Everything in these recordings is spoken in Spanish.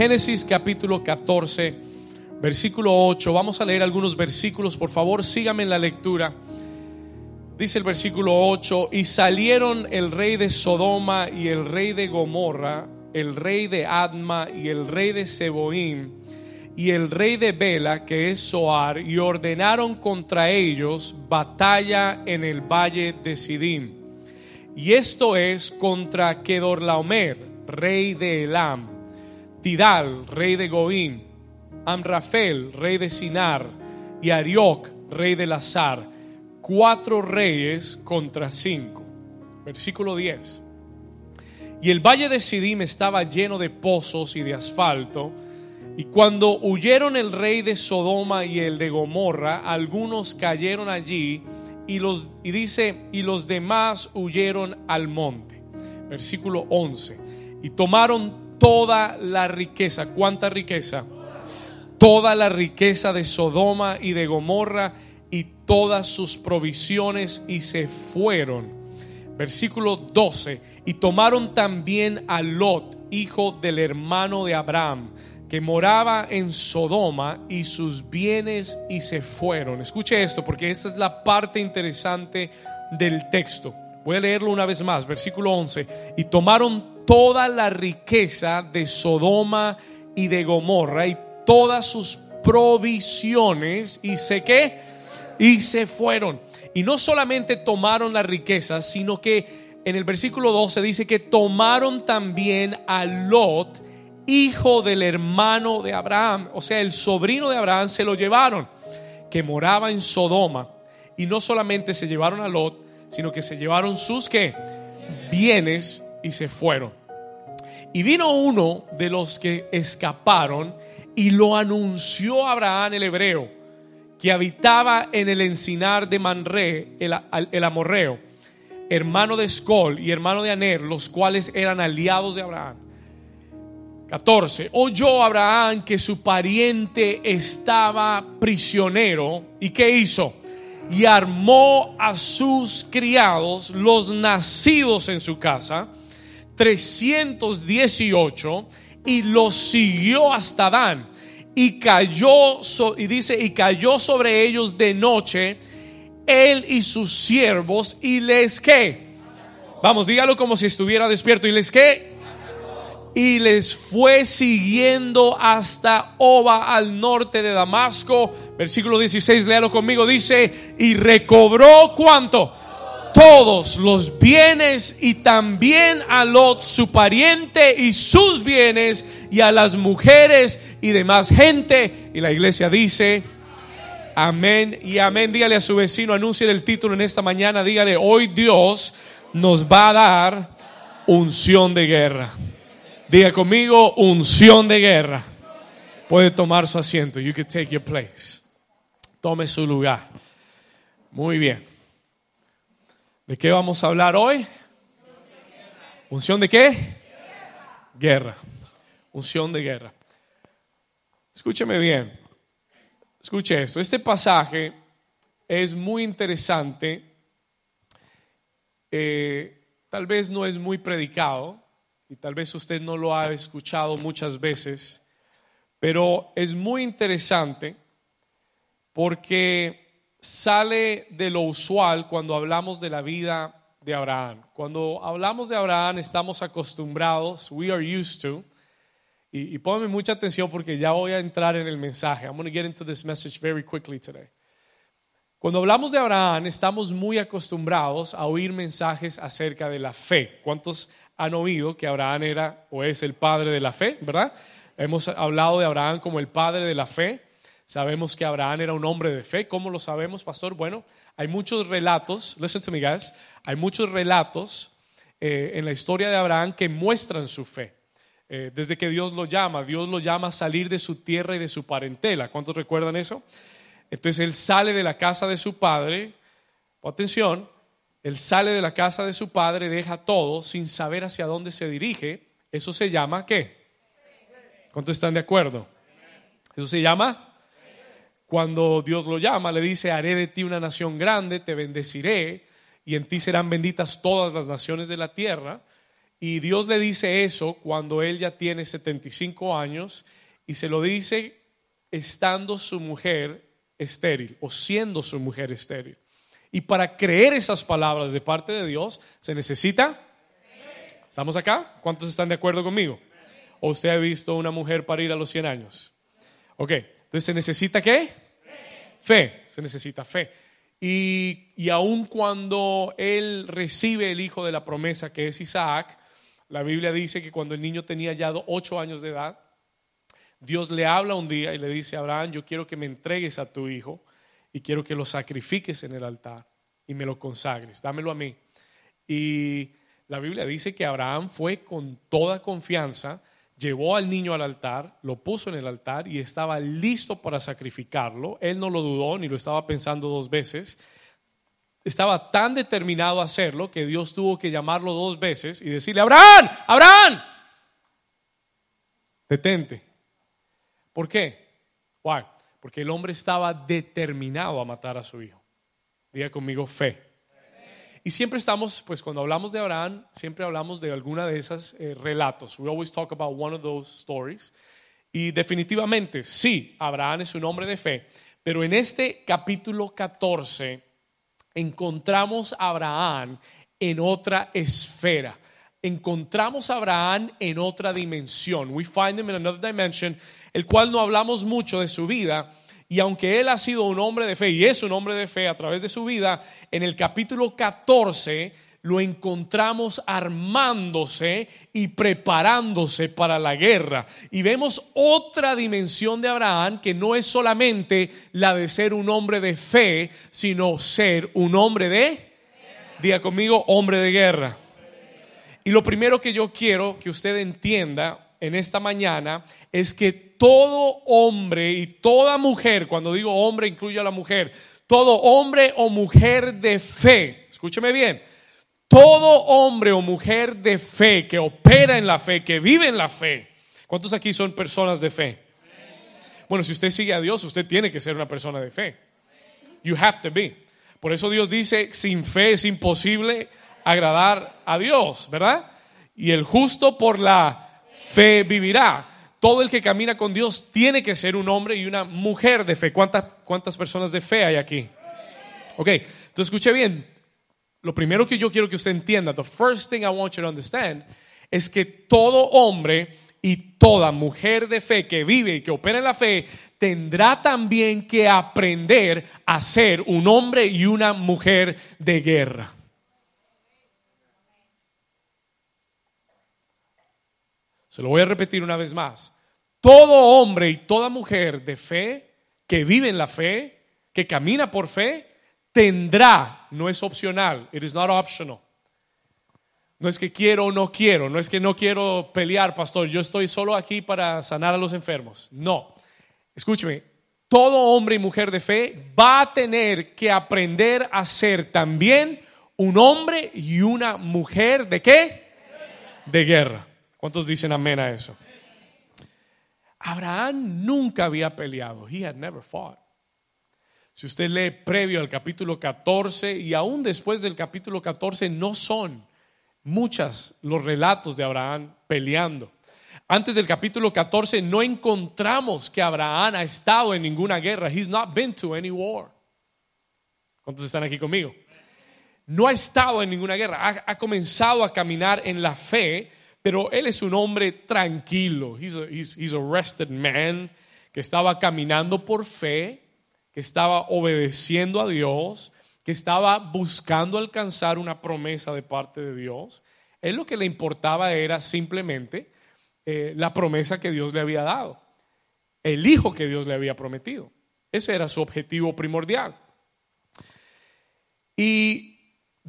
Génesis capítulo 14, versículo 8. Vamos a leer algunos versículos, por favor, síganme en la lectura. Dice el versículo 8, y salieron el rey de Sodoma y el rey de Gomorra, el rey de Adma y el rey de Seboim y el rey de Bela, que es Soar, y ordenaron contra ellos batalla en el valle de Sidim. Y esto es contra Kedorlaomer, rey de Elam, Tidal, rey de Goim, Amrafel, rey de Sinar, y Arioc, rey de Lazar cuatro reyes contra cinco. Versículo 10. Y el valle de Sidim estaba lleno de pozos y de asfalto. Y cuando huyeron el rey de Sodoma y el de Gomorra, algunos cayeron allí y los y dice, y los demás huyeron al monte. Versículo 11. Y tomaron toda la riqueza. ¿Cuánta riqueza? Toda la riqueza de Sodoma y de Gomorra y todas sus provisiones y se fueron. Versículo 12. Y tomaron también a Lot, hijo del hermano de Abraham, que moraba en Sodoma, y sus bienes y se fueron. Escuche esto, porque esta es la parte interesante del texto. Voy a leerlo una vez más, versículo 11. Y tomaron toda la riqueza de Sodoma y de Gomorra y todas sus provisiones y sé que y se fueron. Y no solamente tomaron la riqueza, sino que en el versículo 12 dice que tomaron también a Lot, hijo del hermano de Abraham, o sea, el sobrino de Abraham, se lo llevaron, que moraba en Sodoma. Y no solamente se llevaron a Lot, sino que se llevaron sus ¿qué? bienes y se fueron. Y vino uno de los que escaparon y lo anunció a Abraham el hebreo que habitaba en el encinar de Manré, el, amorreo, hermano de Escol y hermano de Aner, los cuales eran aliados de Abraham. 14. Oyó Abraham que su pariente estaba prisionero. ¿Y qué hizo? Y armó a sus criados, los nacidos en su casa, 318, y los siguió hasta Dan y cayó, y dice, y cayó sobre ellos de noche él y sus siervos y les que, vamos, dígalo como si estuviera despierto y les que, y les fue siguiendo hasta Oba al norte de Damasco, versículo 16, léalo conmigo, dice, y recobró cuánto, todos los bienes y también a Lot su pariente y sus bienes y a las mujeres y demás gente. Y la iglesia dice, amén y amén. Dígale a su vecino, anuncie el título en esta mañana, dígale, hoy Dios nos va a dar unción de guerra. Diga conmigo, unción de guerra. Puede tomar su asiento. You can take your place. Tome su lugar. Muy bien. ¿De qué vamos a hablar hoy? ¿Unción de qué? Guerra. Unción de guerra. Escúcheme bien. Escuche esto. Este pasaje es muy interesante. Eh, tal vez no es muy predicado y tal vez usted no lo ha escuchado muchas veces, pero es muy interesante porque sale de lo usual cuando hablamos de la vida de Abraham. Cuando hablamos de Abraham estamos acostumbrados, we are used to, y, y ponme mucha atención porque ya voy a entrar en el mensaje. I'm going to get into this message very quickly today. Cuando hablamos de Abraham estamos muy acostumbrados a oír mensajes acerca de la fe. ¿Cuántos han oído que Abraham era o es el padre de la fe, verdad? Hemos hablado de Abraham como el padre de la fe. Sabemos que Abraham era un hombre de fe. ¿Cómo lo sabemos, pastor? Bueno, hay muchos relatos, listen to me guys, hay muchos relatos eh, en la historia de Abraham que muestran su fe. Eh, desde que Dios lo llama, Dios lo llama a salir de su tierra y de su parentela. ¿Cuántos recuerdan eso? Entonces él sale de la casa de su padre, atención, él sale de la casa de su padre, deja todo sin saber hacia dónde se dirige. Eso se llama ¿qué? ¿Cuántos están de acuerdo? Eso se llama cuando Dios lo llama, le dice, haré de ti una nación grande, te bendeciré y en ti serán benditas todas las naciones de la tierra. Y Dios le dice eso cuando él ya tiene 75 años y se lo dice estando su mujer estéril o siendo su mujer estéril. Y para creer esas palabras de parte de Dios se necesita... ¿Estamos acá? ¿Cuántos están de acuerdo conmigo? ¿O usted ha visto una mujer parir a los 100 años? Ok, entonces se necesita qué? Fe, se necesita fe. Y, y aun cuando él recibe el hijo de la promesa que es Isaac, la Biblia dice que cuando el niño tenía ya ocho años de edad, Dios le habla un día y le dice, Abraham, yo quiero que me entregues a tu hijo y quiero que lo sacrifiques en el altar y me lo consagres, dámelo a mí. Y la Biblia dice que Abraham fue con toda confianza, llevó al niño al altar, lo puso en el altar y estaba listo para sacrificarlo. Él no lo dudó ni lo estaba pensando dos veces. Estaba tan determinado a hacerlo que Dios tuvo que llamarlo dos veces y decirle, Abraham, Abraham, detente. ¿Por qué? Why? Porque el hombre estaba determinado a matar a su hijo. Diga conmigo fe. Y siempre estamos, pues cuando hablamos de Abraham, siempre hablamos de alguna de esas eh, relatos. We always talk about one of those stories. Y definitivamente, sí, Abraham es un hombre de fe. Pero en este capítulo 14 encontramos a Abraham en otra esfera. Encontramos a Abraham en otra dimensión. We find him in another dimension, el cual no hablamos mucho de su vida, y aunque él ha sido un hombre de fe y es un hombre de fe a través de su vida, en el capítulo 14 lo encontramos armándose y preparándose para la guerra. Y vemos otra dimensión de Abraham que no es solamente la de ser un hombre de fe, sino ser un hombre de, diga conmigo, hombre de guerra. Y lo primero que yo quiero que usted entienda en esta mañana es que todo hombre y toda mujer, cuando digo hombre incluyo a la mujer, todo hombre o mujer de fe, escúcheme bien, todo hombre o mujer de fe que opera en la fe, que vive en la fe, ¿cuántos aquí son personas de fe? Bueno, si usted sigue a Dios, usted tiene que ser una persona de fe. You have to be. Por eso Dios dice, sin fe es imposible agradar a Dios, ¿verdad? Y el justo por la fe vivirá. Todo el que camina con Dios tiene que ser un hombre y una mujer de fe. ¿Cuántas, cuántas personas de fe hay aquí? Ok, entonces escuche bien. Lo primero que yo quiero que usted entienda, the first thing I want you to understand, es que todo hombre y toda mujer de fe que vive y que opera en la fe tendrá también que aprender a ser un hombre y una mujer de guerra. Lo voy a repetir una vez más. Todo hombre y toda mujer de fe, que vive en la fe, que camina por fe, tendrá, no es opcional, it is not optional. No es que quiero o no quiero, no es que no quiero pelear, pastor, yo estoy solo aquí para sanar a los enfermos. No, escúcheme, todo hombre y mujer de fe va a tener que aprender a ser también un hombre y una mujer de qué? De guerra. ¿Cuántos dicen amén a eso? Abraham nunca había peleado. He had never fought. Si usted lee previo al capítulo 14 y aún después del capítulo 14 no son muchas los relatos de Abraham peleando. Antes del capítulo 14 no encontramos que Abraham ha estado en ninguna guerra. He's not been to any war. ¿Cuántos están aquí conmigo? No ha estado en ninguna guerra. Ha, ha comenzado a caminar en la fe pero él es un hombre tranquilo. He's a, rested man que estaba caminando por fe, que estaba obedeciendo a Dios, que estaba buscando alcanzar una promesa de parte de Dios. Él lo que le importaba era simplemente eh, la promesa que Dios le había dado, el hijo que Dios le había prometido. Ese era su objetivo primordial. Y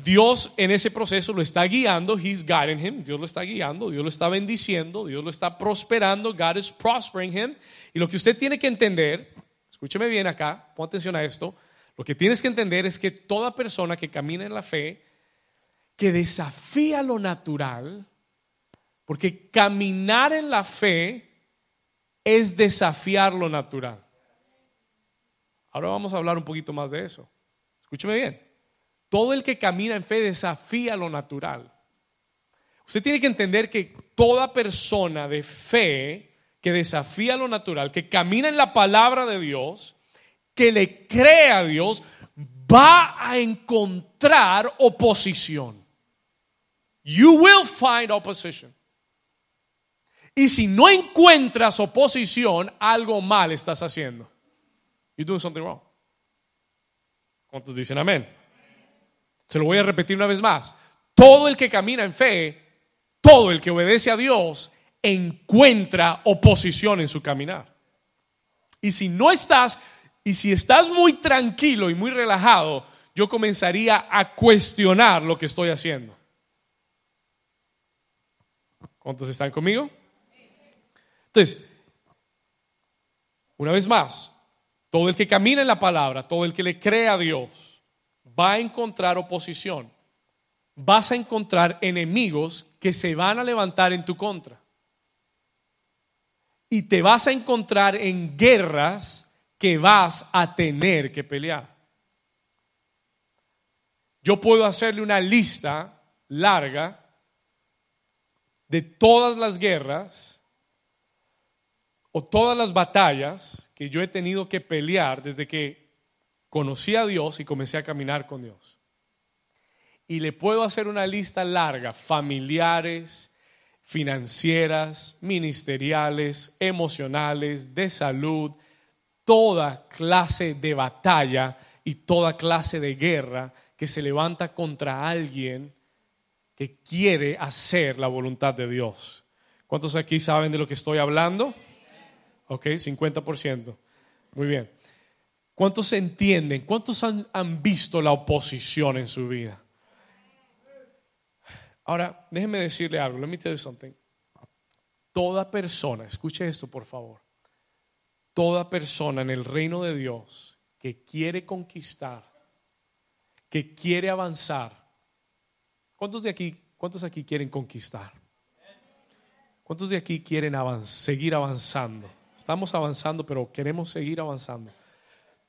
Dios en ese proceso lo está guiando, He's guiding him, Dios lo está guiando, Dios lo está bendiciendo, Dios lo está prosperando, God is prospering him. Y lo que usted tiene que entender, escúcheme bien acá, pon atención a esto, lo que tienes que entender es que toda persona que camina en la fe, que desafía lo natural, porque caminar en la fe es desafiar lo natural. Ahora vamos a hablar un poquito más de eso. Escúcheme bien. Todo el que camina en fe desafía lo natural. Usted tiene que entender que toda persona de fe que desafía lo natural, que camina en la palabra de Dios, que le cree a Dios, va a encontrar oposición. You will find opposition. Y si no encuentras oposición, algo mal estás haciendo. You're doing something wrong. ¿Cuántos dicen amén? Se lo voy a repetir una vez más. Todo el que camina en fe, todo el que obedece a Dios, encuentra oposición en su caminar. Y si no estás, y si estás muy tranquilo y muy relajado, yo comenzaría a cuestionar lo que estoy haciendo. ¿Cuántos están conmigo? Entonces, una vez más, todo el que camina en la palabra, todo el que le cree a Dios, va a encontrar oposición. Vas a encontrar enemigos que se van a levantar en tu contra. Y te vas a encontrar en guerras que vas a tener que pelear. Yo puedo hacerle una lista larga de todas las guerras o todas las batallas que yo he tenido que pelear desde que conocí a Dios y comencé a caminar con Dios. Y le puedo hacer una lista larga, familiares, financieras, ministeriales, emocionales, de salud, toda clase de batalla y toda clase de guerra que se levanta contra alguien que quiere hacer la voluntad de Dios. ¿Cuántos aquí saben de lo que estoy hablando? Ok, 50%. Muy bien. ¿Cuántos entienden? ¿Cuántos han, visto la oposición en su vida? Ahora, déjenme decirle algo. Let me tell you something. Toda persona, escuche esto por favor. Toda persona en el reino de Dios que quiere conquistar, que quiere avanzar. ¿Cuántos de aquí, cuántos aquí quieren conquistar? ¿Cuántos de aquí quieren seguir avanzando? Estamos avanzando, pero queremos seguir avanzando.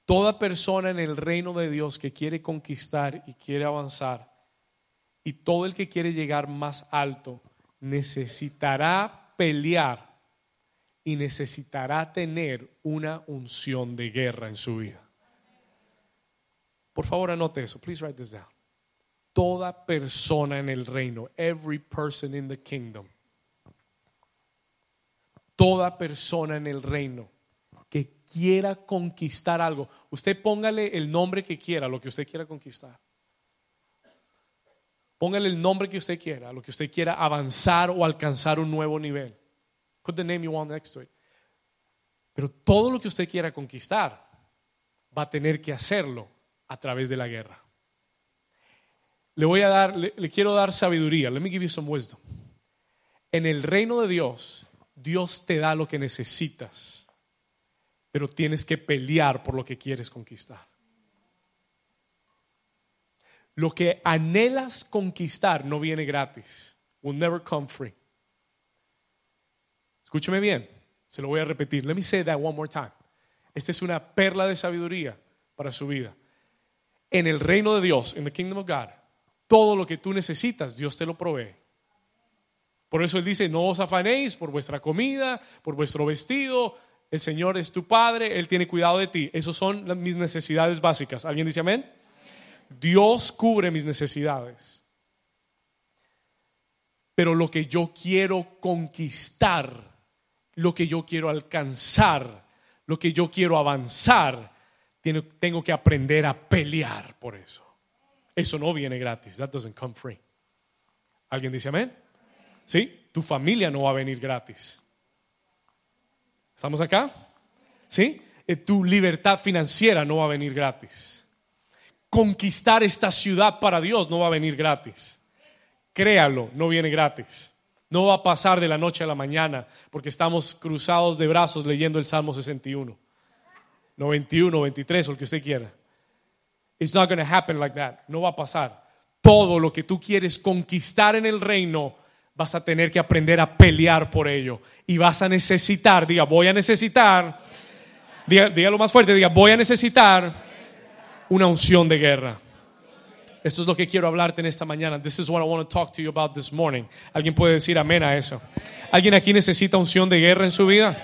Toda persona en el reino de Dios que quiere conquistar y quiere avanzar, y todo el que quiere llegar más alto, necesitará pelear y necesitará tener una unción de guerra en su vida. Por favor, anote eso. Please write this down. Toda persona en el reino, every person in the kingdom, toda persona en el reino quiera conquistar algo, usted póngale el nombre que quiera, lo que usted quiera conquistar. Póngale el nombre que usted quiera, lo que usted quiera avanzar o alcanzar un nuevo nivel. Put the name you want next to it. Pero todo lo que usted quiera conquistar va a tener que hacerlo a través de la guerra. Le voy a dar, le, le quiero dar sabiduría. Let me give you some wisdom. En el reino de Dios, Dios te da lo que necesitas, pero tienes que pelear por lo que quieres conquistar. Lo que anhelas conquistar no viene gratis. Will never come free. Escúcheme bien, se lo voy a repetir. Let me say that one more time. Esta es una perla de sabiduría para su vida. En el reino de Dios, en the kingdom of God, todo lo que tú necesitas, Dios te lo provee. Por eso Él dice, no os afanéis por vuestra comida, por vuestro vestido. El Señor es tu Padre, Él tiene cuidado de ti. Esas son mis necesidades básicas. ¿Alguien dice amén? Dios cubre mis necesidades. Pero lo que yo quiero conquistar, lo que yo quiero alcanzar, lo que yo quiero avanzar, tengo que aprender a pelear por eso. Eso no viene gratis. That doesn't come free. ¿Alguien dice amén? ¿Sí? Tu familia no va a venir gratis. ¿Estamos acá? ¿Sí? Eh, tu libertad financiera no va a venir gratis. Conquistar esta ciudad para Dios no va a venir gratis. Créalo, no viene gratis. No va a pasar de la noche a la mañana porque estamos cruzados de brazos leyendo el Salmo 61, 91, 23 o el que usted quiera. It's not going to happen like that. No va a pasar. Todo lo que tú quieres conquistar en el reino vas a tener que aprender a pelear por ello. Y vas a necesitar, diga, voy a necesitar, diga, lo más fuerte, diga, voy a necesitar una unción de guerra. Esto es lo que quiero hablarte en esta mañana. This is what I want to talk to you about this morning. ¿Alguien puede decir amén a eso? ¿Alguien aquí necesita unción de guerra en su vida?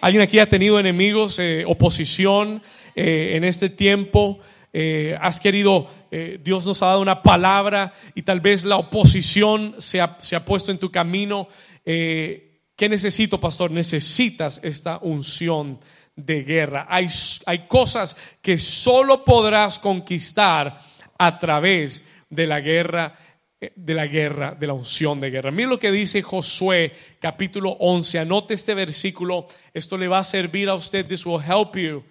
¿Alguien aquí ha tenido enemigos, eh, oposición eh, en este tiempo? Eh, has querido, Dios nos ha dado una palabra y tal vez la oposición se ha, se ha puesto en tu camino. ¿Qué necesito, pastor? Necesitas esta unción de guerra. Hay, hay cosas que solo podrás conquistar a través de la guerra eh, de la guerra, de la unción de guerra. Mira lo que dice Josué capítulo 11. Anote este versículo. Esto le va a servir a usted. This will help you.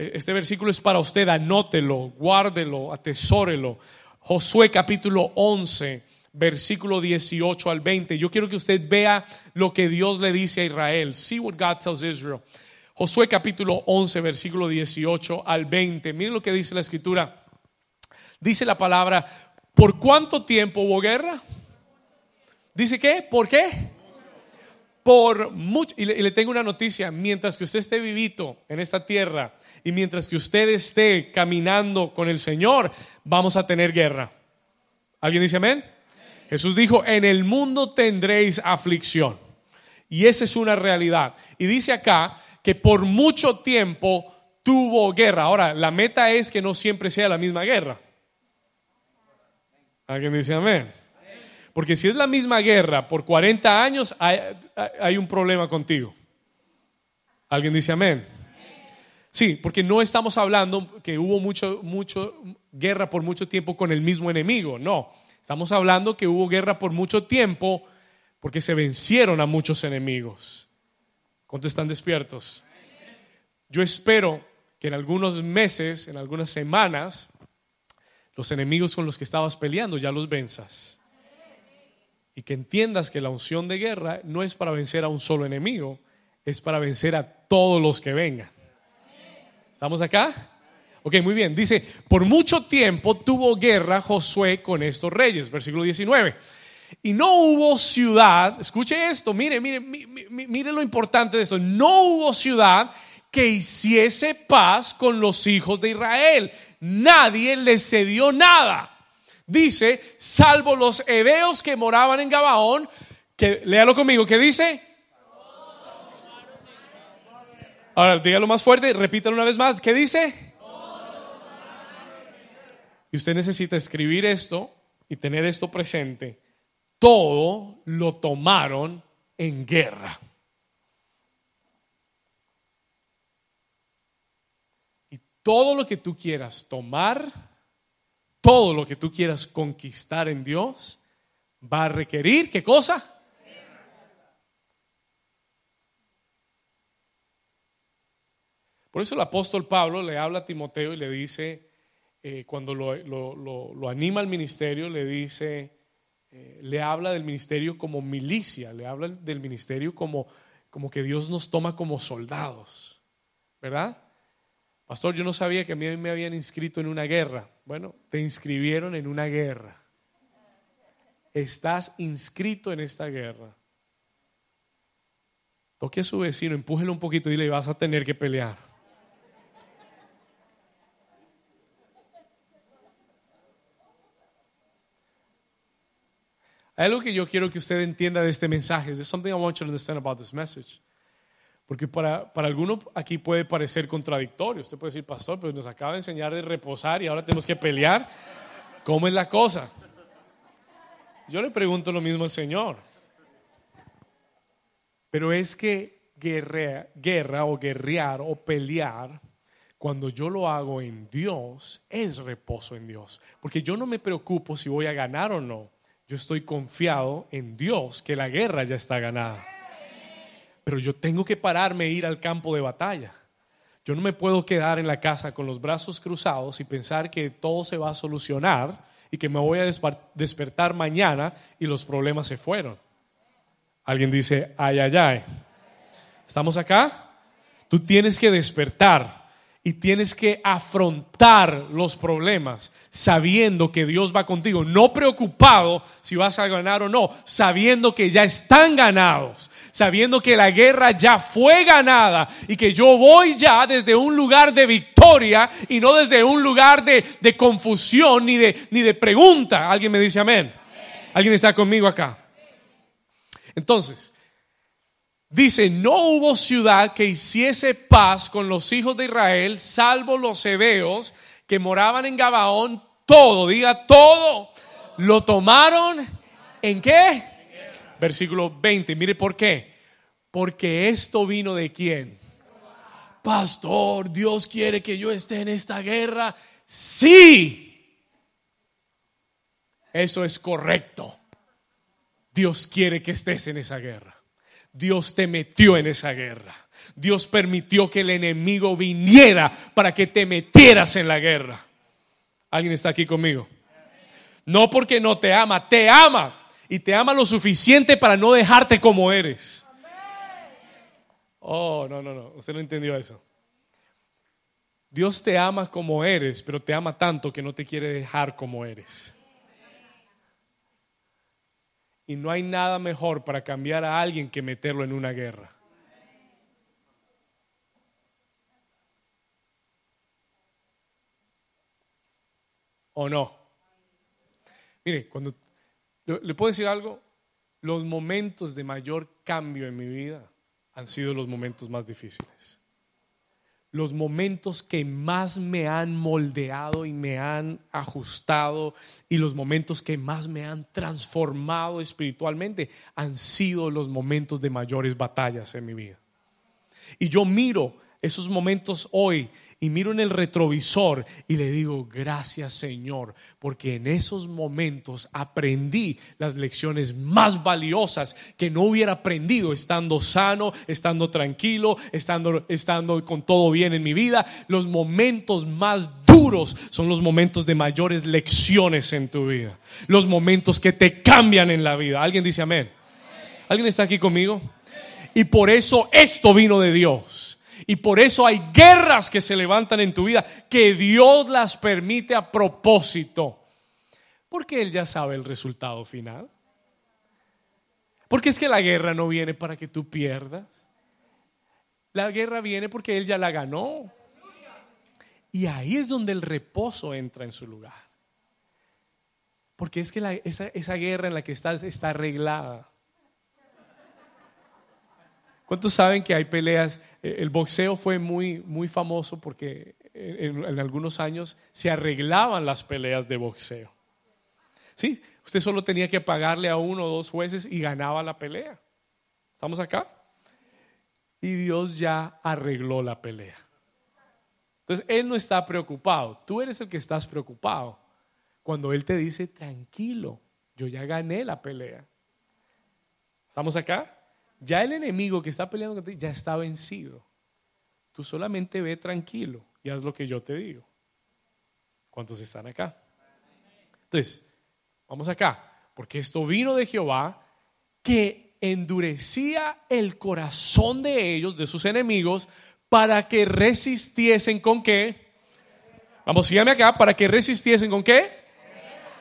Eh, este versículo es para usted. Anótelo, guárdelo, atesórelo. Josué capítulo 11, versículo 18 al 20. Yo quiero que usted vea lo que Dios le dice a Israel. See what God tells Israel. Josué capítulo 11, versículo 18 al 20. Miren lo que dice la escritura. Dice la palabra, ¿por cuánto tiempo hubo guerra? Dice qué? ¿Por qué? Por mucho. Y le, tengo una noticia, mientras que usted esté vivito en esta tierra y mientras que usted esté caminando con el Señor, vamos a tener guerra. ¿Alguien dice amén? Jesús dijo, en el mundo tendréis aflicción. Y esa es una realidad. Y dice acá que por mucho tiempo tuvo guerra. Ahora, la meta es que no siempre sea la misma guerra. ¿Alguien dice amén? Porque si es la misma guerra por 40 años, hay, un problema contigo. ¿Alguien dice amén? Sí, porque no estamos hablando que hubo mucho, mucho guerra por mucho tiempo con el mismo enemigo, no. Estamos hablando que hubo guerra por mucho tiempo porque se vencieron a muchos enemigos. ¿Cuántos están despiertos? Yo espero que en algunos meses, en algunas semanas, los enemigos con los que estabas peleando ya los venzas. Y que entiendas que la unción de guerra no es para vencer a un solo enemigo, es para vencer a todos los que vengan. ¿Estamos acá? Ok, muy bien. Dice, por mucho tiempo tuvo guerra Josué con estos reyes, versículo 19. Y no hubo ciudad, escuche esto, mire, mire, mire, mire lo importante de esto, no hubo ciudad que hiciese paz con los hijos de Israel nadie le cedió nada. Dice, salvo los hebeos que moraban en Gabaón, que léalo conmigo, ¿qué dice? Ahora, dígalo más fuerte, repítalo una vez más, ¿qué dice? Y usted necesita escribir esto y tener esto presente. Todo lo tomaron en guerra. todo lo que tú quieras tomar, todo lo que tú quieras conquistar en Dios, va a requerir, ¿qué cosa? Por eso el apóstol Pablo le habla a Timoteo y le dice, eh, cuando lo, anima al ministerio, le dice, eh, le habla del ministerio como milicia, le habla del ministerio como, como que Dios nos toma como soldados, ¿verdad? Pastor, yo no sabía que a mí me habían inscrito en una guerra. Bueno, te inscribieron en una guerra. Estás inscrito en esta guerra. Toque a su vecino, empújelo un poquito y dile, vas a tener que pelear. Algo que yo quiero que usted entienda de este mensaje. There's something I want you to understand about this message. Porque para, para alguno aquí puede parecer contradictorio. Usted puede decir, pastor, pues nos acaba de enseñar de reposar y ahora tenemos que pelear. ¿Cómo es la cosa? Yo le pregunto lo mismo al Señor. Pero es que guerra, guerra o guerrear o pelear, cuando yo lo hago en Dios, es reposo en Dios. Porque yo no me preocupo si voy a ganar o no. Yo estoy confiado en Dios que la guerra ya está ganada pero yo tengo que pararme e ir al campo de batalla. Yo no me puedo quedar en la casa con los brazos cruzados y pensar que todo se va a solucionar y que me voy a despertar mañana y los problemas se fueron. Alguien dice, ay, ay, ay. ¿Estamos acá? Tú tienes que despertar y tienes que afrontar los problemas sabiendo que Dios va contigo, no preocupado si vas a ganar o no, sabiendo que ya están ganados, sabiendo que la guerra ya fue ganada y que yo voy ya desde un lugar de victoria y no desde un lugar de, de confusión ni de, ni de pregunta. ¿Alguien me dice amén? ¿Alguien está conmigo acá? Entonces, dice, no hubo ciudad que hiciese paz con los hijos de Israel, salvo los hebeos que moraban en Gabaón, todo, diga todo, lo tomaron en qué? Versículo 20, mire por qué. Porque esto vino de quién? Pastor, Dios quiere que yo esté en esta guerra. Sí. Eso es correcto. Dios quiere que estés en esa guerra. Dios te metió en esa guerra. Dios permitió que el enemigo viniera para que te metieras en la guerra. ¿Alguien está aquí conmigo? No porque no te ama, te ama. Y te ama lo suficiente para no dejarte como eres. Oh, no, no, no. Usted no entendió eso. Dios te ama como eres, pero te ama tanto que no te quiere dejar como eres. Y no hay nada mejor para cambiar a alguien que meterlo en una guerra. ¿O no? Mire, cuando le puedo decir algo, los momentos de mayor cambio en mi vida han sido los momentos más difíciles los momentos que más me han moldeado y me han ajustado y los momentos que más me han transformado espiritualmente han sido los momentos de mayores batallas en mi vida. Y yo miro esos momentos hoy y miro en el retrovisor y le digo, gracias Señor, porque en esos momentos aprendí las lecciones más valiosas que no hubiera aprendido estando sano, estando tranquilo, estando, estando con todo bien en mi vida. Los momentos más duros son los momentos de mayores lecciones en tu vida, los momentos que te cambian en la vida. ¿Alguien dice amén? ¿Alguien está aquí conmigo? Y por eso esto vino de Dios. Y por eso hay guerras que se levantan en tu vida que Dios las permite a propósito. Porque Él ya sabe el resultado final. Porque es que la guerra no viene para que tú pierdas. La guerra viene porque Él ya la ganó. Y ahí es donde el reposo entra en su lugar. Porque es que esa, esa guerra en la que estás está arreglada. ¿Cuántos saben que hay peleas? Eh, el boxeo fue muy, muy famoso porque en, algunos años se arreglaban las peleas de boxeo. Sí, usted solo tenía que pagarle a uno o dos jueces y ganaba la pelea. ¿Estamos acá? Y Dios ya arregló la pelea. Entonces, Él no está preocupado. Tú eres el que estás preocupado. Cuando Él te dice, tranquilo, yo ya gané la pelea. ¿Estamos acá? Ya el enemigo que está peleando contigo ya está vencido. Tú solamente ve tranquilo y haz lo que yo te digo. ¿Cuántos están acá? Entonces, vamos acá, porque esto vino de Jehová que endurecía el corazón de ellos, de sus enemigos, para que resistiesen con qué. Vamos, síganme acá, para que resistiesen con qué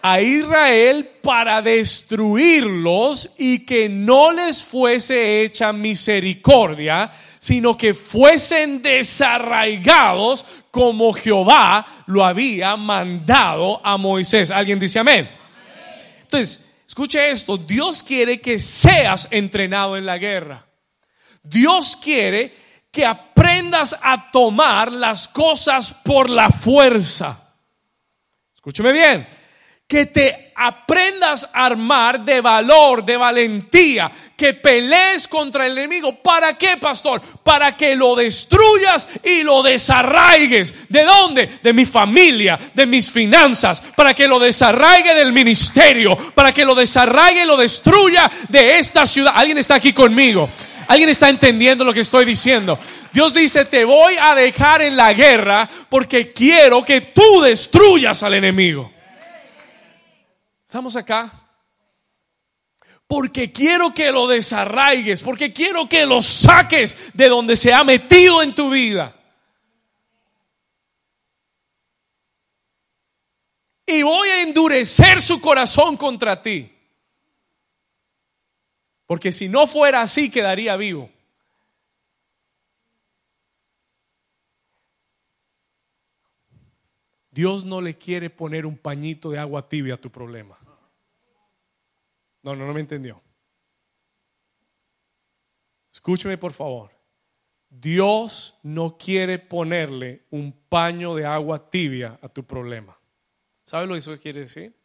a Israel para destruirlos y que no les fuese hecha misericordia, sino que fuesen desarraigados como Jehová lo había mandado a Moisés. ¿Alguien dice amén? Entonces, escuche esto, Dios quiere que seas entrenado en la guerra. Dios quiere que aprendas a tomar las cosas por la fuerza. Escúcheme bien que te aprendas a armar de valor, de valentía, que pelees contra el enemigo. ¿Para qué, pastor? Para que lo destruyas y lo desarraigues. ¿De dónde? De mi familia, de mis finanzas, para que lo desarraigue del ministerio, para que lo desarraigue y lo destruya de esta ciudad. ¿Alguien está aquí conmigo? ¿Alguien está entendiendo lo que estoy diciendo? Dios dice, te voy a dejar en la guerra porque quiero que tú destruyas al enemigo. ¿Estamos acá? Porque quiero que lo desarraigues, porque quiero que lo saques de donde se ha metido en tu vida. Y voy a endurecer su corazón contra ti. Porque si no fuera así, quedaría vivo. Dios no le quiere poner un pañito de agua tibia a tu problema. No, no, no me entendió. Escúcheme por favor. Dios no quiere ponerle un paño de agua tibia a tu problema. ¿Sabes lo que eso quiere decir?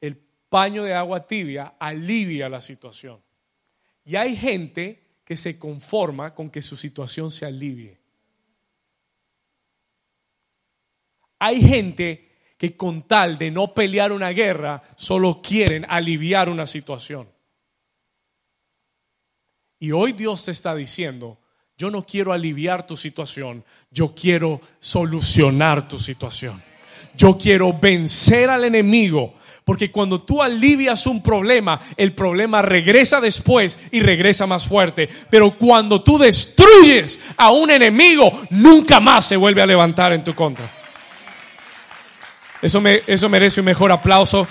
El paño de agua tibia alivia la situación. Y hay gente que se conforma con que su situación se alivie. Hay gente que con tal de no pelear una guerra, solo quieren aliviar una situación. Y hoy Dios te está diciendo, yo no quiero aliviar tu situación, yo quiero solucionar tu situación. Yo quiero vencer al enemigo, porque cuando tú alivias un problema, el problema regresa después y regresa más fuerte. Pero cuando tú destruyes a un enemigo, nunca más se vuelve a levantar en tu contra. Eso, me, eso merece un mejor aplauso.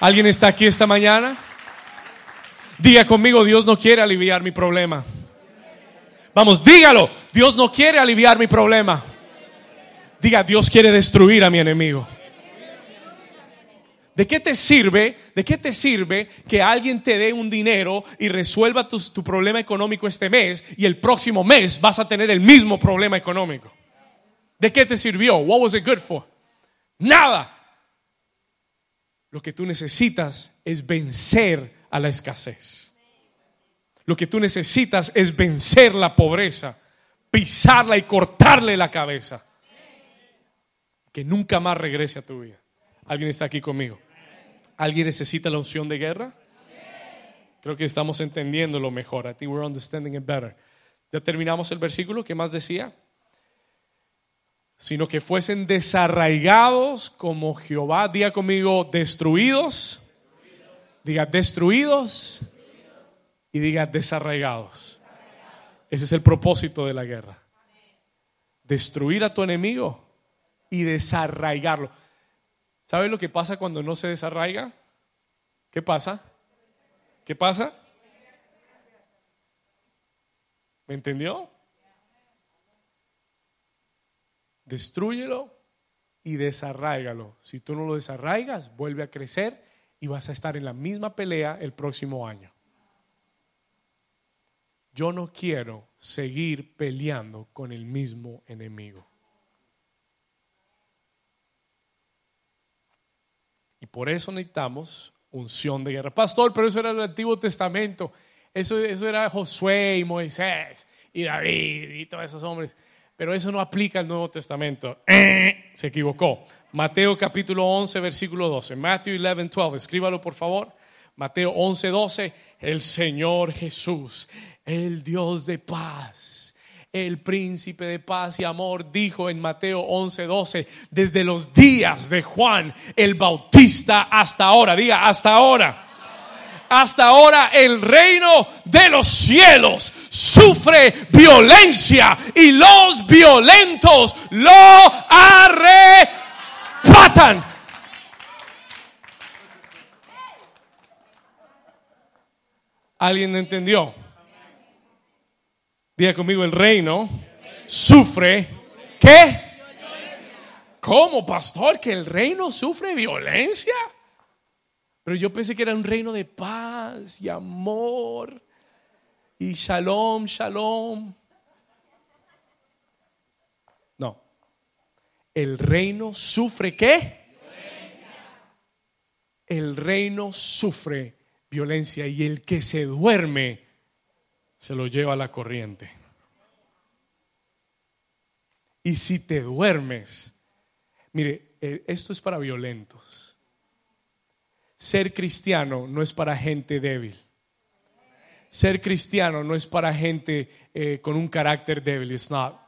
¿Alguien está aquí esta mañana? Diga conmigo, Dios no quiere aliviar mi problema. Vamos, dígalo, Dios no quiere aliviar mi problema. Diga, Dios quiere destruir a mi enemigo. ¿De qué te sirve? ¿De qué te sirve que alguien te dé un dinero y resuelva tu, tu, problema económico este mes y el próximo mes vas a tener el mismo problema económico? ¿De qué te sirvió? What was it good for? Nada. Lo que tú necesitas es vencer a la escasez. Lo que tú necesitas es vencer la pobreza, pisarla y cortarle la cabeza. Que nunca más regrese a tu vida. ¿Alguien está aquí conmigo? ¿Alguien necesita la unción de guerra? Creo que estamos entendiendo lo mejor. I think we're understanding it better. Ya terminamos el versículo. ¿Qué más decía? sino que fuesen desarraigados como Jehová, diga conmigo, destruidos, diga destruidos y diga desarraigados. Ese es el propósito de la guerra. Destruir a tu enemigo y desarraigarlo. ¿Sabes lo que pasa cuando no se desarraiga? ¿Qué pasa? ¿Qué pasa? ¿Me entendió? Destrúyelo y desarráigalo. Si tú no lo desarraigas, vuelve a crecer y vas a estar en la misma pelea el próximo año. Yo no quiero seguir peleando con el mismo enemigo. Y por eso necesitamos unción de guerra. Pastor, pero eso era el Antiguo Testamento. Eso, eso era Josué y Moisés y David y todos esos hombres pero eso no aplica al Nuevo Testamento. Eh, se equivocó. Mateo capítulo 11, versículo 12. Matthew 11, 12. Escríbalo por favor. Mateo 11, 12. El Señor Jesús, el Dios de paz, el príncipe de paz y amor, dijo en Mateo 11, 12, desde los días de Juan el Bautista hasta ahora. Diga, hasta ahora hasta ahora el reino de los cielos sufre violencia y los violentos lo arrebatan. ¿Alguien entendió? Diga conmigo, el reino sufre ¿qué? ¿Cómo, pastor? ¿Que el reino sufre violencia? Pero yo pensé que era un reino de paz y amor y shalom, shalom. No. El reino sufre qué? El reino sufre violencia y el que se duerme se lo lleva la corriente. Y si te duermes, mire, eh, esto es para violentos ser cristiano no es para gente débil. Ser cristiano no es para gente eh, con un carácter débil. It's not.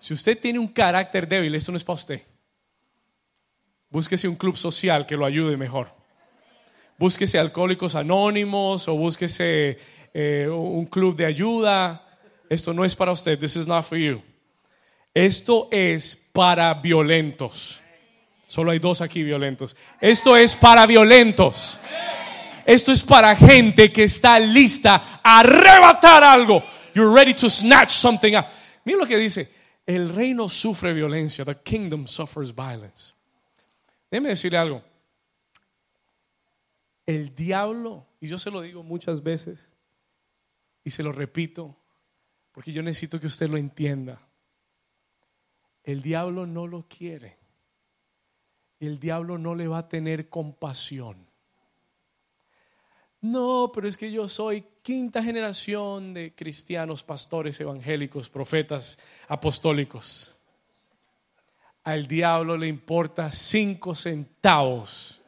Si usted tiene un carácter débil, esto no es para usted. Búsquese un club social que lo ayude mejor. Búsquese alcohólicos anónimos o búsquese eh, un club de ayuda. Esto no es para usted. This is not for you. Esto es para violentos. Solo hay dos aquí violentos. Esto es para violentos. Esto es para gente que está lista a arrebatar algo. You're ready to snatch something out. Mira lo que dice. El reino sufre violencia. The kingdom suffers violence. Déjeme decirle algo. El diablo, y yo se lo digo muchas veces, y se lo repito, porque yo necesito que usted lo entienda. El diablo no lo quiere. El diablo no le va a tener compasión. No, pero es que yo soy quinta generación de cristianos, pastores, evangélicos, profetas, apostólicos. Al diablo le importa cinco centavos.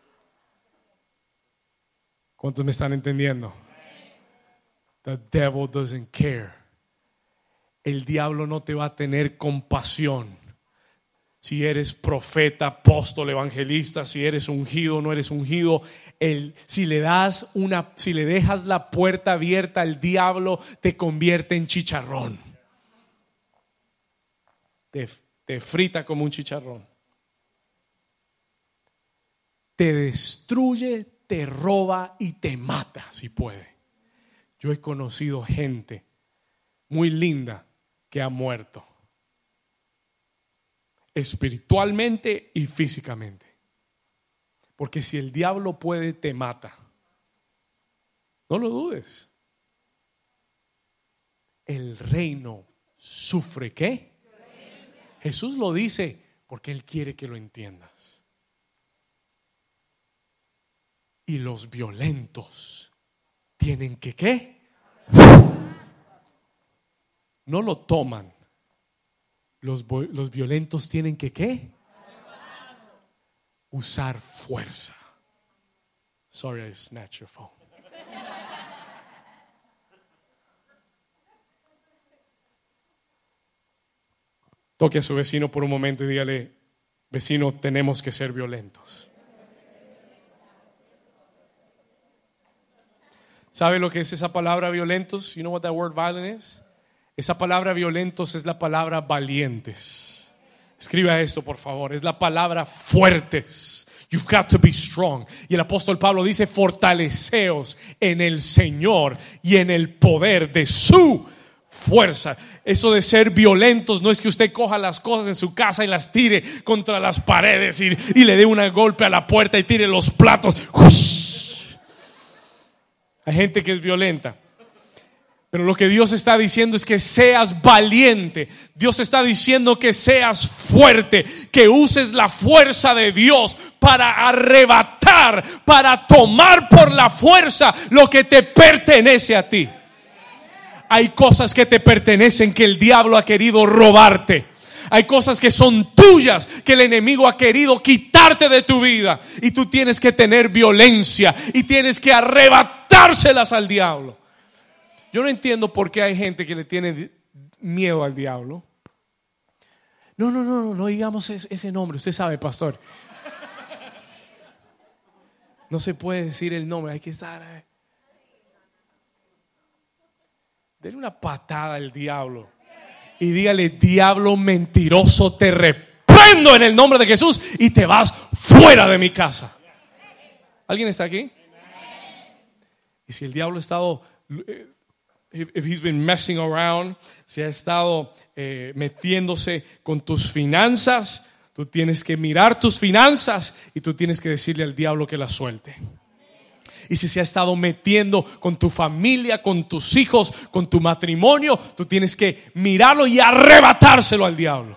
¿Cuántos me están entendiendo? The devil doesn't care. El diablo no te va a tener compasión si eres profeta, apóstol, evangelista, si eres ungido no eres ungido, el, si le das una, si le dejas la puerta abierta al diablo, te convierte en chicharrón. Te, te frita como un chicharrón. Te destruye, te roba y te mata si puede. Yo he conocido gente muy linda que ha muerto espiritualmente y físicamente. Porque si el diablo puede, te mata. No lo dudes. El reino sufre qué? Jesús lo dice porque Él quiere que lo entiendas. Y los violentos tienen que qué? No lo toman los, los violentos tienen que qué? Usar fuerza. Sorry, I snatched your phone. Toque a su vecino por un momento y dígale, vecino, tenemos que ser violentos. ¿Sabe lo que es esa palabra violentos? You know what that word violent is? Esa palabra violentos es la palabra valientes. Escriba esto, por favor. Es la palabra fuertes. You've got to be strong. Y el apóstol Pablo dice, fortaleceos en el Señor y en el poder de su fuerza. Eso de ser violentos no es que usted coja las cosas en su casa y las tire contra las paredes y, le dé un golpe a la puerta y tire los platos. Hay gente que es violenta. Pero lo que Dios está diciendo es que seas valiente. Dios está diciendo que seas fuerte, que uses la fuerza de Dios para arrebatar, para tomar por la fuerza lo que te pertenece a ti. Hay cosas que te pertenecen que el diablo ha querido robarte. Hay cosas que son tuyas que el enemigo ha querido quitarte de tu vida. Y tú tienes que tener violencia y tienes que arrebatárselas al diablo. Yo no entiendo por qué hay gente que le tiene miedo al diablo. No, no, no, no, no digamos ese nombre. Usted sabe, pastor. No se puede decir el nombre, hay que estar. Eh. Denle una patada al diablo y dígale, diablo mentiroso, te reprendo en el nombre de Jesús y te vas fuera de mi casa. ¿Alguien está aquí? Si el diablo ha estado eh, if he's been messing around, si ha estado eh, metiéndose con tus finanzas, tú tienes que mirar tus finanzas y tú tienes que decirle al diablo que la suelte. Y si se ha estado metiendo con tu familia, con tus hijos, con tu matrimonio, tú tienes que mirarlo y arrebatárselo al diablo.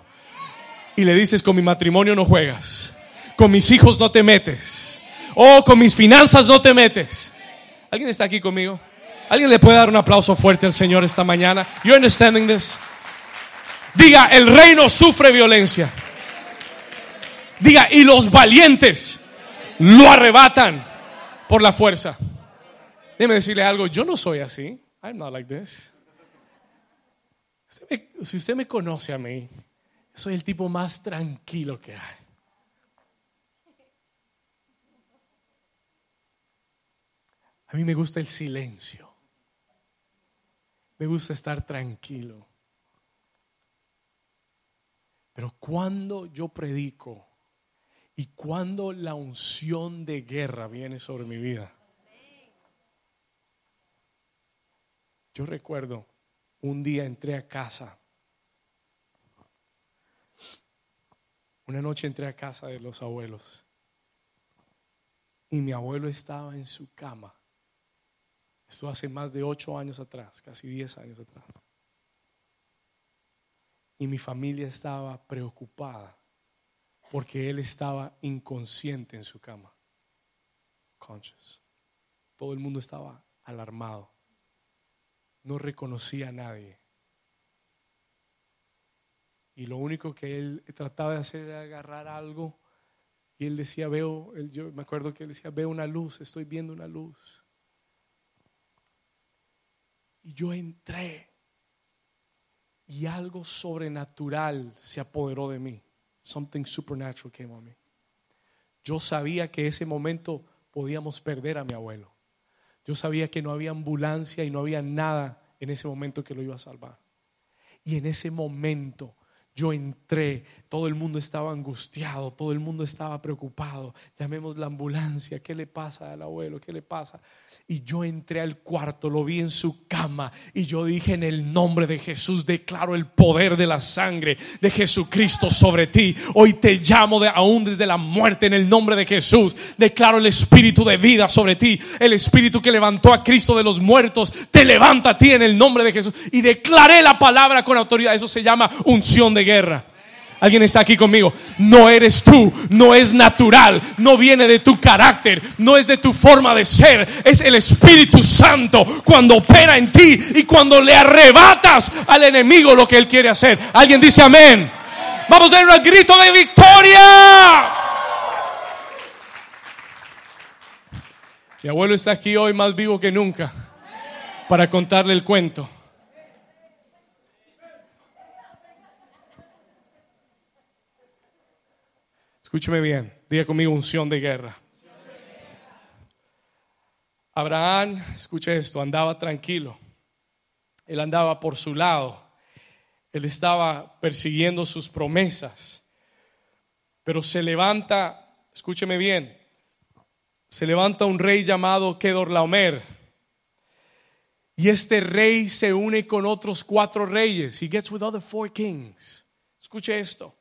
Y le dices, con mi matrimonio no juegas, con mis hijos no te metes, o con mis finanzas no te metes. ¿Alguien está aquí conmigo? ¿Alguien le puede dar un aplauso fuerte al Señor esta mañana? You understanding this? Diga, el reino sufre violencia. Diga, y los valientes lo arrebatan por la fuerza. Déjeme decirle algo, yo no soy así. I'm not like this. si usted me conoce a mí, soy el tipo más tranquilo que hay. A mí me gusta el silencio. Me gusta estar tranquilo. Pero cuando yo predico y cuando la unción de guerra viene sobre mi vida, yo recuerdo un día entré a casa. Una noche entré a casa de los abuelos y mi abuelo estaba en su cama. Esto hace más de ocho años atrás, casi diez años atrás. Y mi familia estaba preocupada porque él estaba inconsciente en su cama. Conscious. Todo el mundo estaba alarmado. No reconocía a nadie. Y lo único que él trataba de hacer era agarrar algo. Y él decía, veo, yo me acuerdo que él decía, veo una luz, estoy viendo una luz. Y yo entré y algo sobrenatural se apoderó de mí. Something supernatural came on me. Yo sabía que ese momento podíamos perder a mi abuelo. Yo sabía que no había ambulancia y no había nada en ese momento que lo iba a salvar. Y en ese momento yo entré, todo el mundo estaba angustiado, todo el mundo estaba preocupado. Llamemos la ambulancia, ¿qué le pasa al abuelo? ¿Qué le pasa? Y yo entré al cuarto, lo vi en su cama y yo dije en el nombre de Jesús, declaro el poder de la sangre de Jesucristo sobre ti. Hoy te llamo de, aún desde la muerte en el nombre de Jesús. Declaro el espíritu de vida sobre ti. El espíritu que levantó a Cristo de los muertos, te levanta a ti en el nombre de Jesús. Y declaré la palabra con autoridad. Eso se llama unción de guerra. Alguien está aquí conmigo. No eres tú, no es natural, no viene de tu carácter, no es de tu forma de ser. Es el Espíritu Santo cuando opera en ti y cuando le arrebatas al enemigo lo que él quiere hacer. Alguien dice amén. Vamos a dar un grito de victoria. Mi abuelo está aquí hoy más vivo que nunca para contarle el cuento. Escúcheme bien, diga conmigo unción de guerra. Abraham, escuche esto, andaba tranquilo. Él andaba por su lado. Él estaba persiguiendo sus promesas. Pero se levanta, escúcheme bien, se levanta un rey llamado Kedorlaomer. Y este rey se une con otros cuatro reyes. He gets with other four kings. Escuche esto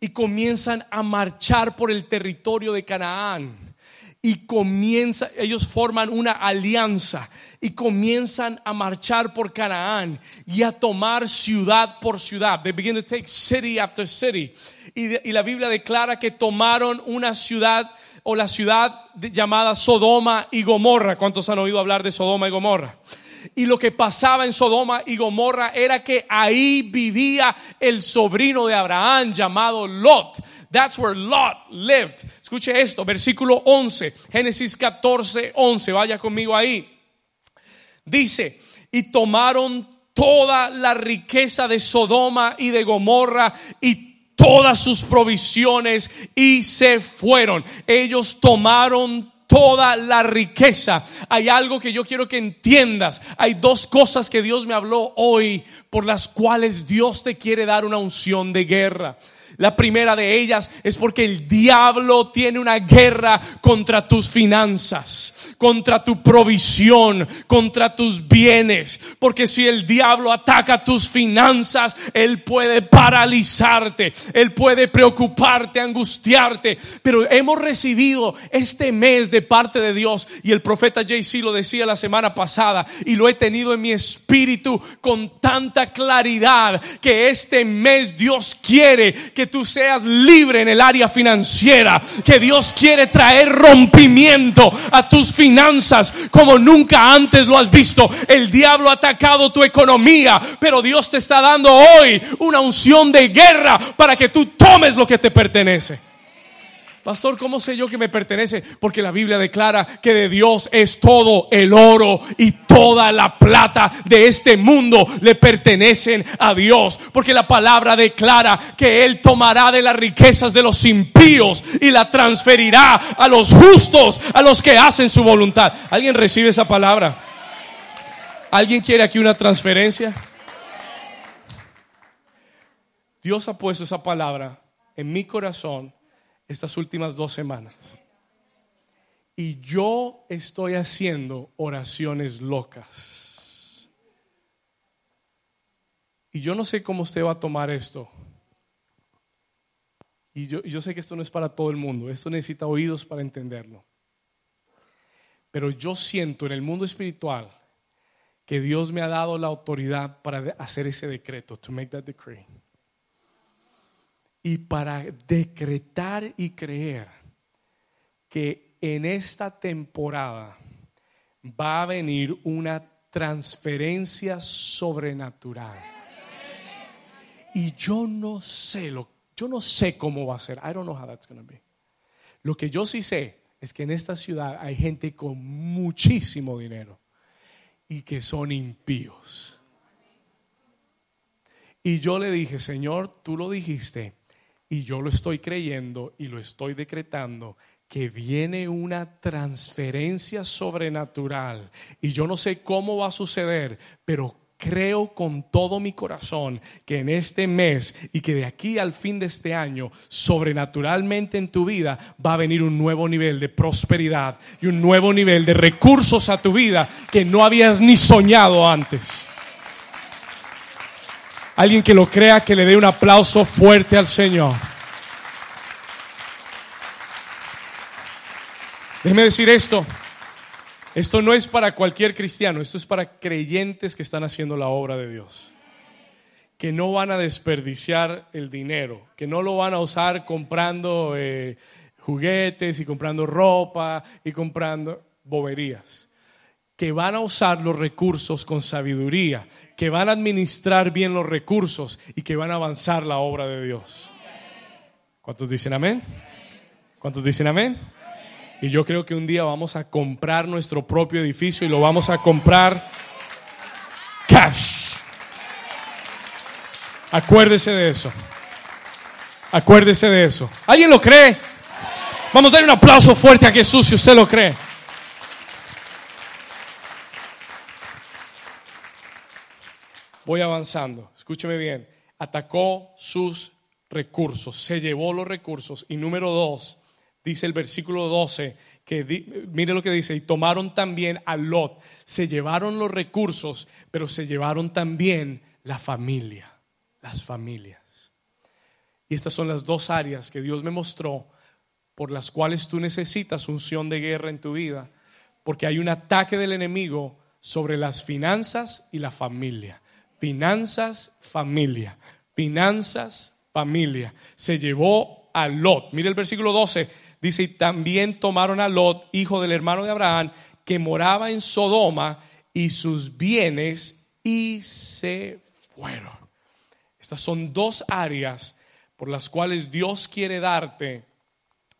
y comienzan a marchar por el territorio de Canaán. Y comienza, ellos forman una alianza y comienzan a marchar por Canaán y a tomar ciudad por ciudad. They begin to take city after city. Y, y la Biblia declara que tomaron una ciudad o la ciudad llamada Sodoma y Gomorra. ¿Cuántos han oído hablar de Sodoma y Gomorra? Y lo que pasaba en Sodoma y Gomorra era que ahí vivía el sobrino de Abraham llamado Lot. That's where Lot lived. Escuche esto, versículo 11, Génesis 14, 11. Vaya conmigo ahí. Dice, y tomaron toda la riqueza de Sodoma y de Gomorra y todas sus provisiones y se fueron. Ellos tomaron toda la riqueza. Hay algo que yo quiero que entiendas. Hay dos cosas que Dios me habló hoy por las cuales Dios te quiere dar una unción de guerra. La primera de ellas es porque el diablo tiene una guerra contra tus finanzas, contra tu provisión, contra tus bienes. Porque si el diablo ataca tus finanzas, él puede paralizarte, él puede preocuparte, angustiarte. Pero hemos recibido este mes de parte de Dios y el profeta JC lo decía la semana pasada y lo he tenido en mi espíritu con tanta claridad que este mes Dios quiere que tú seas libre en el área financiera, que Dios quiere traer rompimiento a tus finanzas como nunca antes lo has visto. El diablo ha atacado tu economía, pero Dios te está dando hoy una unción de guerra para que tú tomes lo que te pertenece. Pastor, ¿cómo sé yo que me pertenece? Porque la Biblia declara que de Dios es todo el oro y toda la plata de este mundo le pertenecen a Dios. Porque la palabra declara que Él tomará de las riquezas de los impíos y la transferirá a los justos, a los que hacen su voluntad. ¿Alguien recibe esa palabra? ¿Alguien quiere aquí una transferencia? Dios ha puesto esa palabra en mi corazón estas últimas dos semanas. Y yo estoy haciendo oraciones locas. Y yo no sé cómo usted va a tomar esto. Y yo, yo sé que esto no es para todo el mundo, esto necesita oídos para entenderlo. Pero yo siento en el mundo espiritual que Dios me ha dado la autoridad para hacer ese decreto, to make that decree. Y para decretar y creer que en esta temporada va a venir una transferencia sobrenatural. Y yo no sé lo yo no sé cómo va a ser. I don't know how that's going to be. Lo que yo sí sé es que en esta ciudad hay gente con muchísimo dinero y que son impíos. Y yo le dije, Señor, tú lo dijiste y yo lo estoy creyendo y lo estoy decretando que viene una transferencia sobrenatural. Y yo no sé cómo va a suceder, pero creo con todo mi corazón que en este mes y que de aquí al fin de este año, sobrenaturalmente en tu vida va a venir un nuevo nivel de prosperidad y un nuevo nivel de recursos a tu vida que no habías ni soñado antes. Alguien que lo crea, que le dé un aplauso fuerte al Señor. Déjeme decir esto. Esto no es para cualquier cristiano, esto es para creyentes que están haciendo la obra de Dios. Que no van a desperdiciar el dinero, que no lo van a usar comprando eh, juguetes y comprando ropa y comprando boberías. Que van a usar los recursos con sabiduría, que van a administrar bien los recursos y que van a avanzar la obra de Dios. ¿Cuántos dicen amén? ¿Cuántos dicen amén? Y yo creo que un día vamos a comprar nuestro propio edificio y lo vamos a comprar cash. Acuérdese de eso. Acuérdese de eso. ¿Alguien lo cree? Vamos a dar un aplauso fuerte a Jesús si usted lo cree. Voy avanzando. Escúcheme bien. Atacó sus recursos, se llevó los recursos. Y número dos, dice el versículo 12, que mire lo que dice, y tomaron también a Lot, se llevaron los recursos, pero se llevaron también la familia, las familias. Y estas son las dos áreas que Dios me mostró por las cuales tú necesitas unción de guerra en tu vida, porque hay un ataque del enemigo sobre las finanzas y la familia. Finanzas, familia. Finanzas, familia. Se llevó a Lot. Mire el versículo 12 Dice, y también tomaron a Lot, hijo del hermano de Abraham, que moraba en Sodoma, y sus bienes, y se fueron. Estas son dos áreas por las cuales Dios quiere darte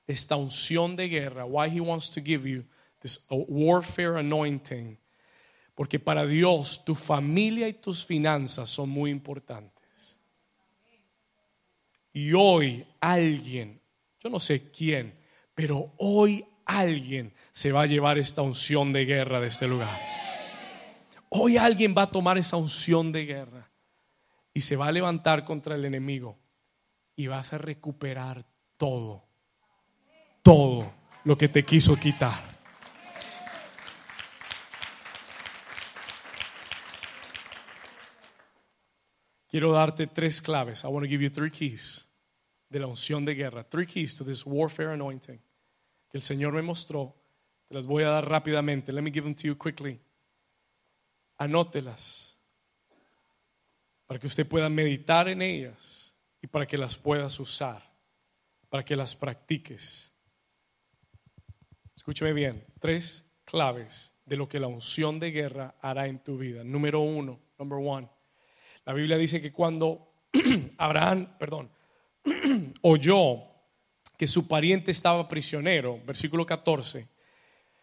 esta unción de guerra. Why he wants to give you this warfare anointing. Porque para Dios tu familia y tus finanzas son muy importantes. Y hoy alguien, yo no sé quién, pero hoy alguien se va a llevar esta unción de guerra de este lugar. Hoy alguien va a tomar esa unción de guerra y se va a levantar contra el enemigo y vas a recuperar todo, todo lo que te quiso quitar. Quiero darte tres claves. I want to give you three keys de la unción de guerra. Three keys to this warfare anointing que el Señor me mostró. Te las voy a dar rápidamente. Let me give them to you quickly. Anótelas para que usted pueda meditar en ellas y para que las puedas usar, para que las practiques. Escúcheme bien, tres claves de lo que la unción de guerra hará en tu vida. Número uno, number one. La Biblia dice que cuando Abraham, perdón, oyó que su pariente estaba prisionero, versículo 14,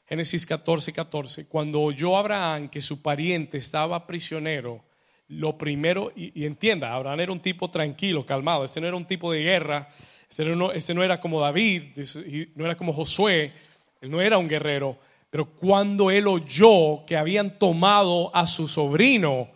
Génesis 14, 14, cuando oyó Abraham que su pariente estaba prisionero, lo primero, y, entienda, Abraham era un tipo tranquilo, calmado, este no era un tipo de guerra, este no, este no era como David, no era como Josué, él no era un guerrero, pero cuando él oyó que habían tomado a su sobrino,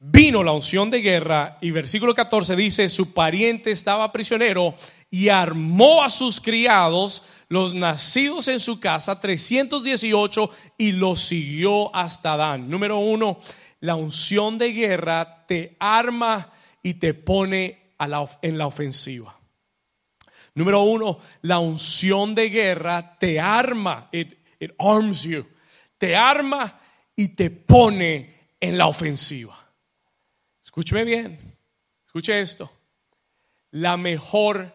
vino la unción de guerra y versículo 14 dice, su pariente estaba prisionero y armó a sus criados, los nacidos en su casa, 318, y los siguió hasta Dan. Número uno, La unción de guerra te arma y te pone en la ofensiva. Número uno, la unción de guerra te arma. It, it arms you. Te arma y te pone en la ofensiva. Escúcheme bien. Escuche esto. La mejor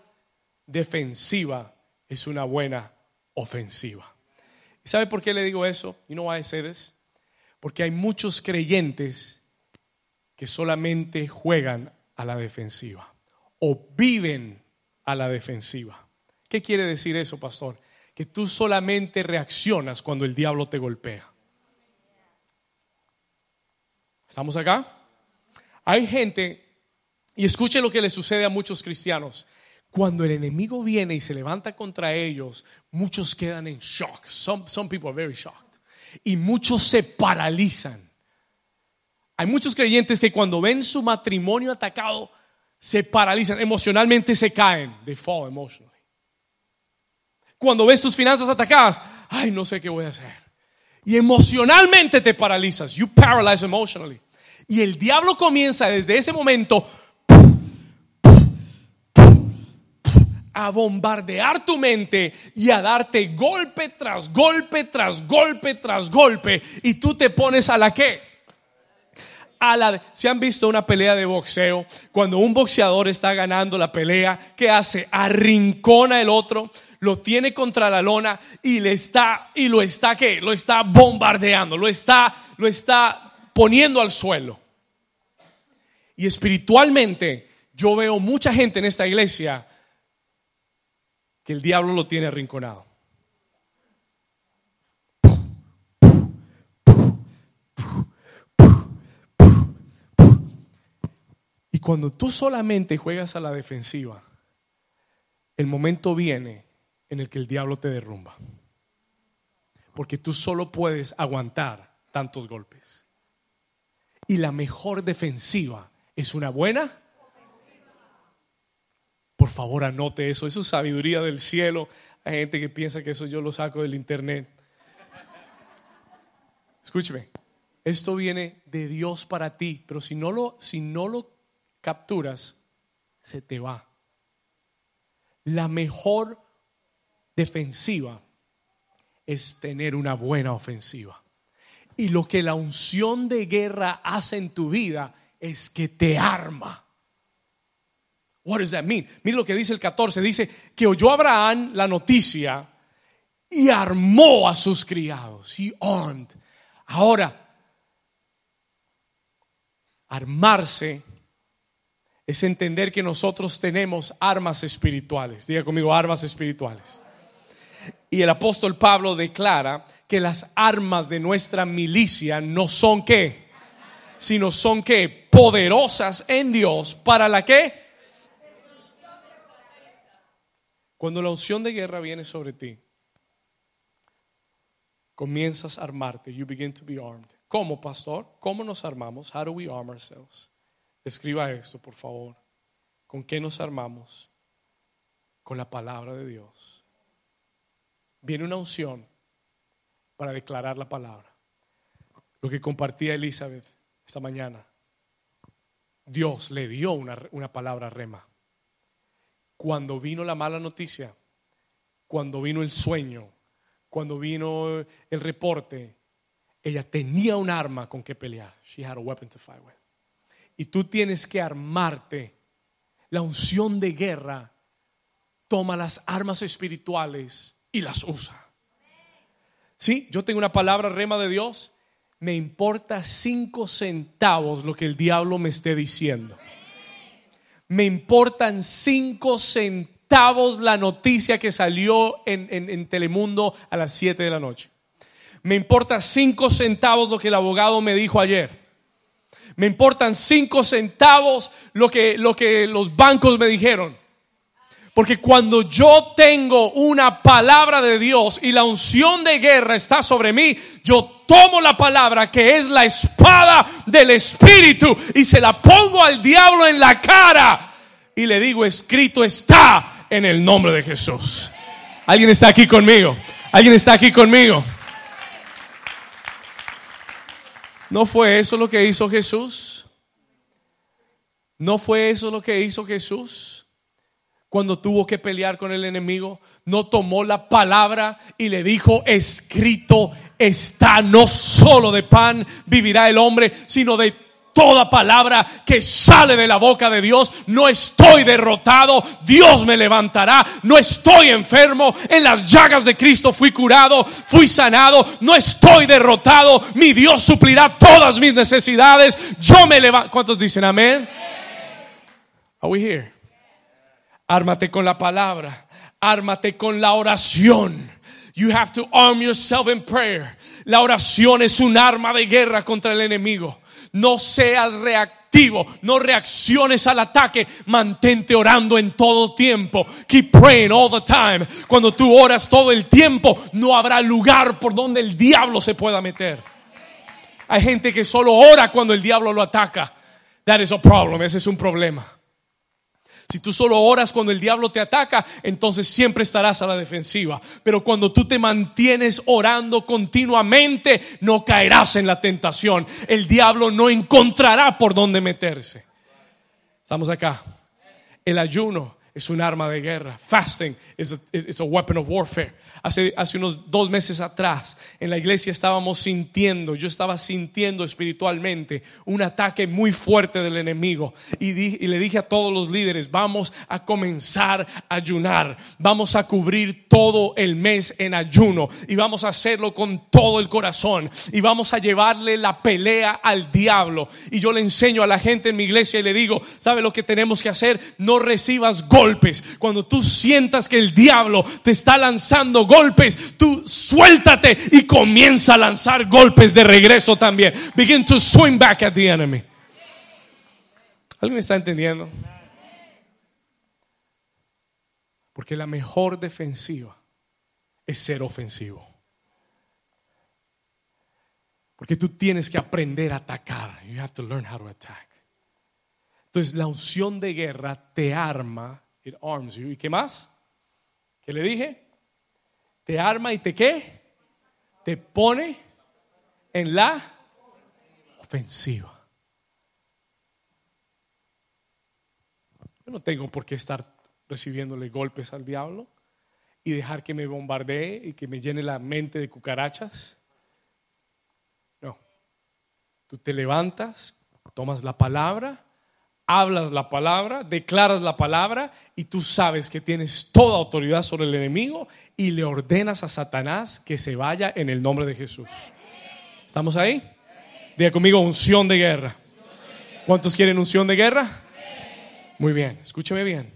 defensiva es una buena ofensiva. ¿Y sabe por qué le digo eso? Know why I say this? Porque hay muchos creyentes que solamente juegan a la defensiva o viven a la defensiva. ¿Qué quiere decir eso, pastor? Que tú solamente reaccionas cuando el diablo te golpea. ¿Estamos acá? Hay gente, y escuche lo que le sucede a muchos cristianos. Cuando el enemigo viene y se levanta contra ellos, muchos quedan en shock. Some, some people are very shocked. Y muchos se paralizan. Hay muchos creyentes que cuando ven su matrimonio atacado, se paralizan, emocionalmente se caen. They fall emotionally. Cuando ves tus finanzas atacadas, ay, no sé qué voy a hacer. Y emocionalmente te paralizas. You paralyze emotionally. Y el diablo comienza desde ese momento a bombardear tu mente y a darte golpe tras golpe tras golpe tras golpe y tú te pones a la qué? A la ¿Se han visto una pelea de boxeo? Cuando un boxeador está ganando la pelea, ¿qué hace? Arrincona el otro, lo tiene contra la lona y le está y lo está qué? Lo está bombardeando, lo está lo está poniendo al suelo. Y espiritualmente yo veo mucha gente en esta iglesia que el diablo lo tiene arrinconado. Y cuando tú solamente juegas a la defensiva, el momento viene en el que el diablo te derrumba. Porque tú solo puedes aguantar tantos golpes. Y la mejor defensiva es una buena por favor, anote eso. Eso es sabiduría del cielo. Hay gente que piensa que eso yo lo saco del internet. Escúcheme. Esto viene de Dios para ti, pero si no lo, si no lo capturas, se te va. La mejor defensiva es tener una buena ofensiva. Y lo que la unción de guerra hace en tu vida es que te arma. What does that mean? Mire lo que dice el 14. Dice que oyó Abraham la noticia y armó a sus criados. He armed. Ahora, armarse es entender que nosotros tenemos armas espirituales. Diga conmigo, armas espirituales. Y el apóstol Pablo declara que las armas de nuestra milicia no son qué, sino son qué, poderosas en Dios para la que Cuando la unción de guerra viene sobre ti, comienzas a armarte. You begin to be armed. ¿Cómo, pastor? ¿Cómo nos armamos? How do we arm ourselves? Escriba esto, por favor. ¿Con qué nos armamos? Con la palabra de Dios. Viene una unción para declarar la palabra. Lo que compartía Elizabeth esta mañana. Dios le dio una, una palabra rema cuando vino la mala noticia, cuando vino el sueño, cuando vino el reporte, ella tenía un arma con que pelear. She had a weapon to fight with. Y tú tienes que armarte. La unción de guerra toma las armas espirituales y las usa. Sí, yo tengo una palabra rema de Dios. Me importa cinco centavos lo que el diablo me esté diciendo me importan cinco centavos la noticia que salió en, Telemundo a las 7 de la noche. Me importa cinco centavos lo que el abogado me dijo ayer. Me importan cinco centavos lo que, lo que los bancos me dijeron. Porque cuando yo tengo una palabra de Dios y la unción de guerra está sobre mí, yo tomo la palabra que es la espada del Espíritu y se la pongo al diablo en la cara y le digo, escrito está en el nombre de Jesús. ¿Alguien está aquí conmigo? ¿Alguien está aquí conmigo? ¿No fue eso lo que hizo Jesús? ¿No fue eso lo que hizo Jesús? Cuando tuvo que pelear con el enemigo, no tomó la palabra y le dijo, escrito está, no solo de pan vivirá el hombre, sino de toda palabra que sale de la boca de Dios. No estoy derrotado, Dios me levantará. No estoy enfermo, en las llagas de Cristo fui curado, fui sanado. No estoy derrotado, mi Dios suplirá todas mis necesidades. Yo me levanto. ¿Cuántos dicen amén? Are we here? Ármate con la palabra, ármate con la oración. You have to arm yourself in prayer. La oración es un arma de guerra contra el enemigo. No seas reactivo, no reacciones al ataque, mantente orando en todo tiempo. Keep praying all the time. Cuando tú oras todo el tiempo, no habrá lugar por donde el diablo se pueda meter. Hay gente que solo ora cuando el diablo lo ataca. That is a problem, ese es un problema. Si tú solo oras cuando el diablo te ataca, entonces siempre estarás a la defensiva. Pero cuando tú te mantienes orando continuamente, no caerás en la tentación. El diablo no encontrará por dónde meterse. Estamos acá. El ayuno es un arma de guerra. Fasting is a, a weapon of warfare. Hace, hace unos dos meses atrás en la iglesia estábamos sintiendo, yo estaba sintiendo espiritualmente un ataque muy fuerte del enemigo. Y, y le dije a todos los líderes, vamos a comenzar a ayunar, vamos a cubrir todo el mes en ayuno y vamos a hacerlo con todo el corazón y vamos a llevarle la pelea al diablo. Y yo le enseño a la gente en mi iglesia y le digo, ¿sabe lo que tenemos que hacer? No recibas golpes. Cuando tú sientas que el diablo te está lanzando golpes, tú suéltate y comienza a lanzar golpes de regreso también. Begin to swing back at the enemy. ¿Alguien está entendiendo? Porque la mejor defensiva es ser ofensivo. Porque tú tienes que aprender a atacar. You have to learn how to attack. Entonces la unción de guerra te arma, it arms you. ¿Y qué más? ¿Qué le dije? te arma y te qué? Te pone en la ofensiva. Yo no tengo por qué estar recibiéndole golpes al diablo y dejar que me bombardee y que me llene la mente de cucarachas. No. Tú te levantas, tomas la palabra hablas la palabra, declaras la palabra y tú sabes que tienes toda autoridad sobre el enemigo y le ordenas a Satanás que se vaya en el nombre de Jesús. ¿Estamos ahí? Diga conmigo unción de guerra. ¿Cuántos quieren unción de guerra? Muy bien, escúcheme bien.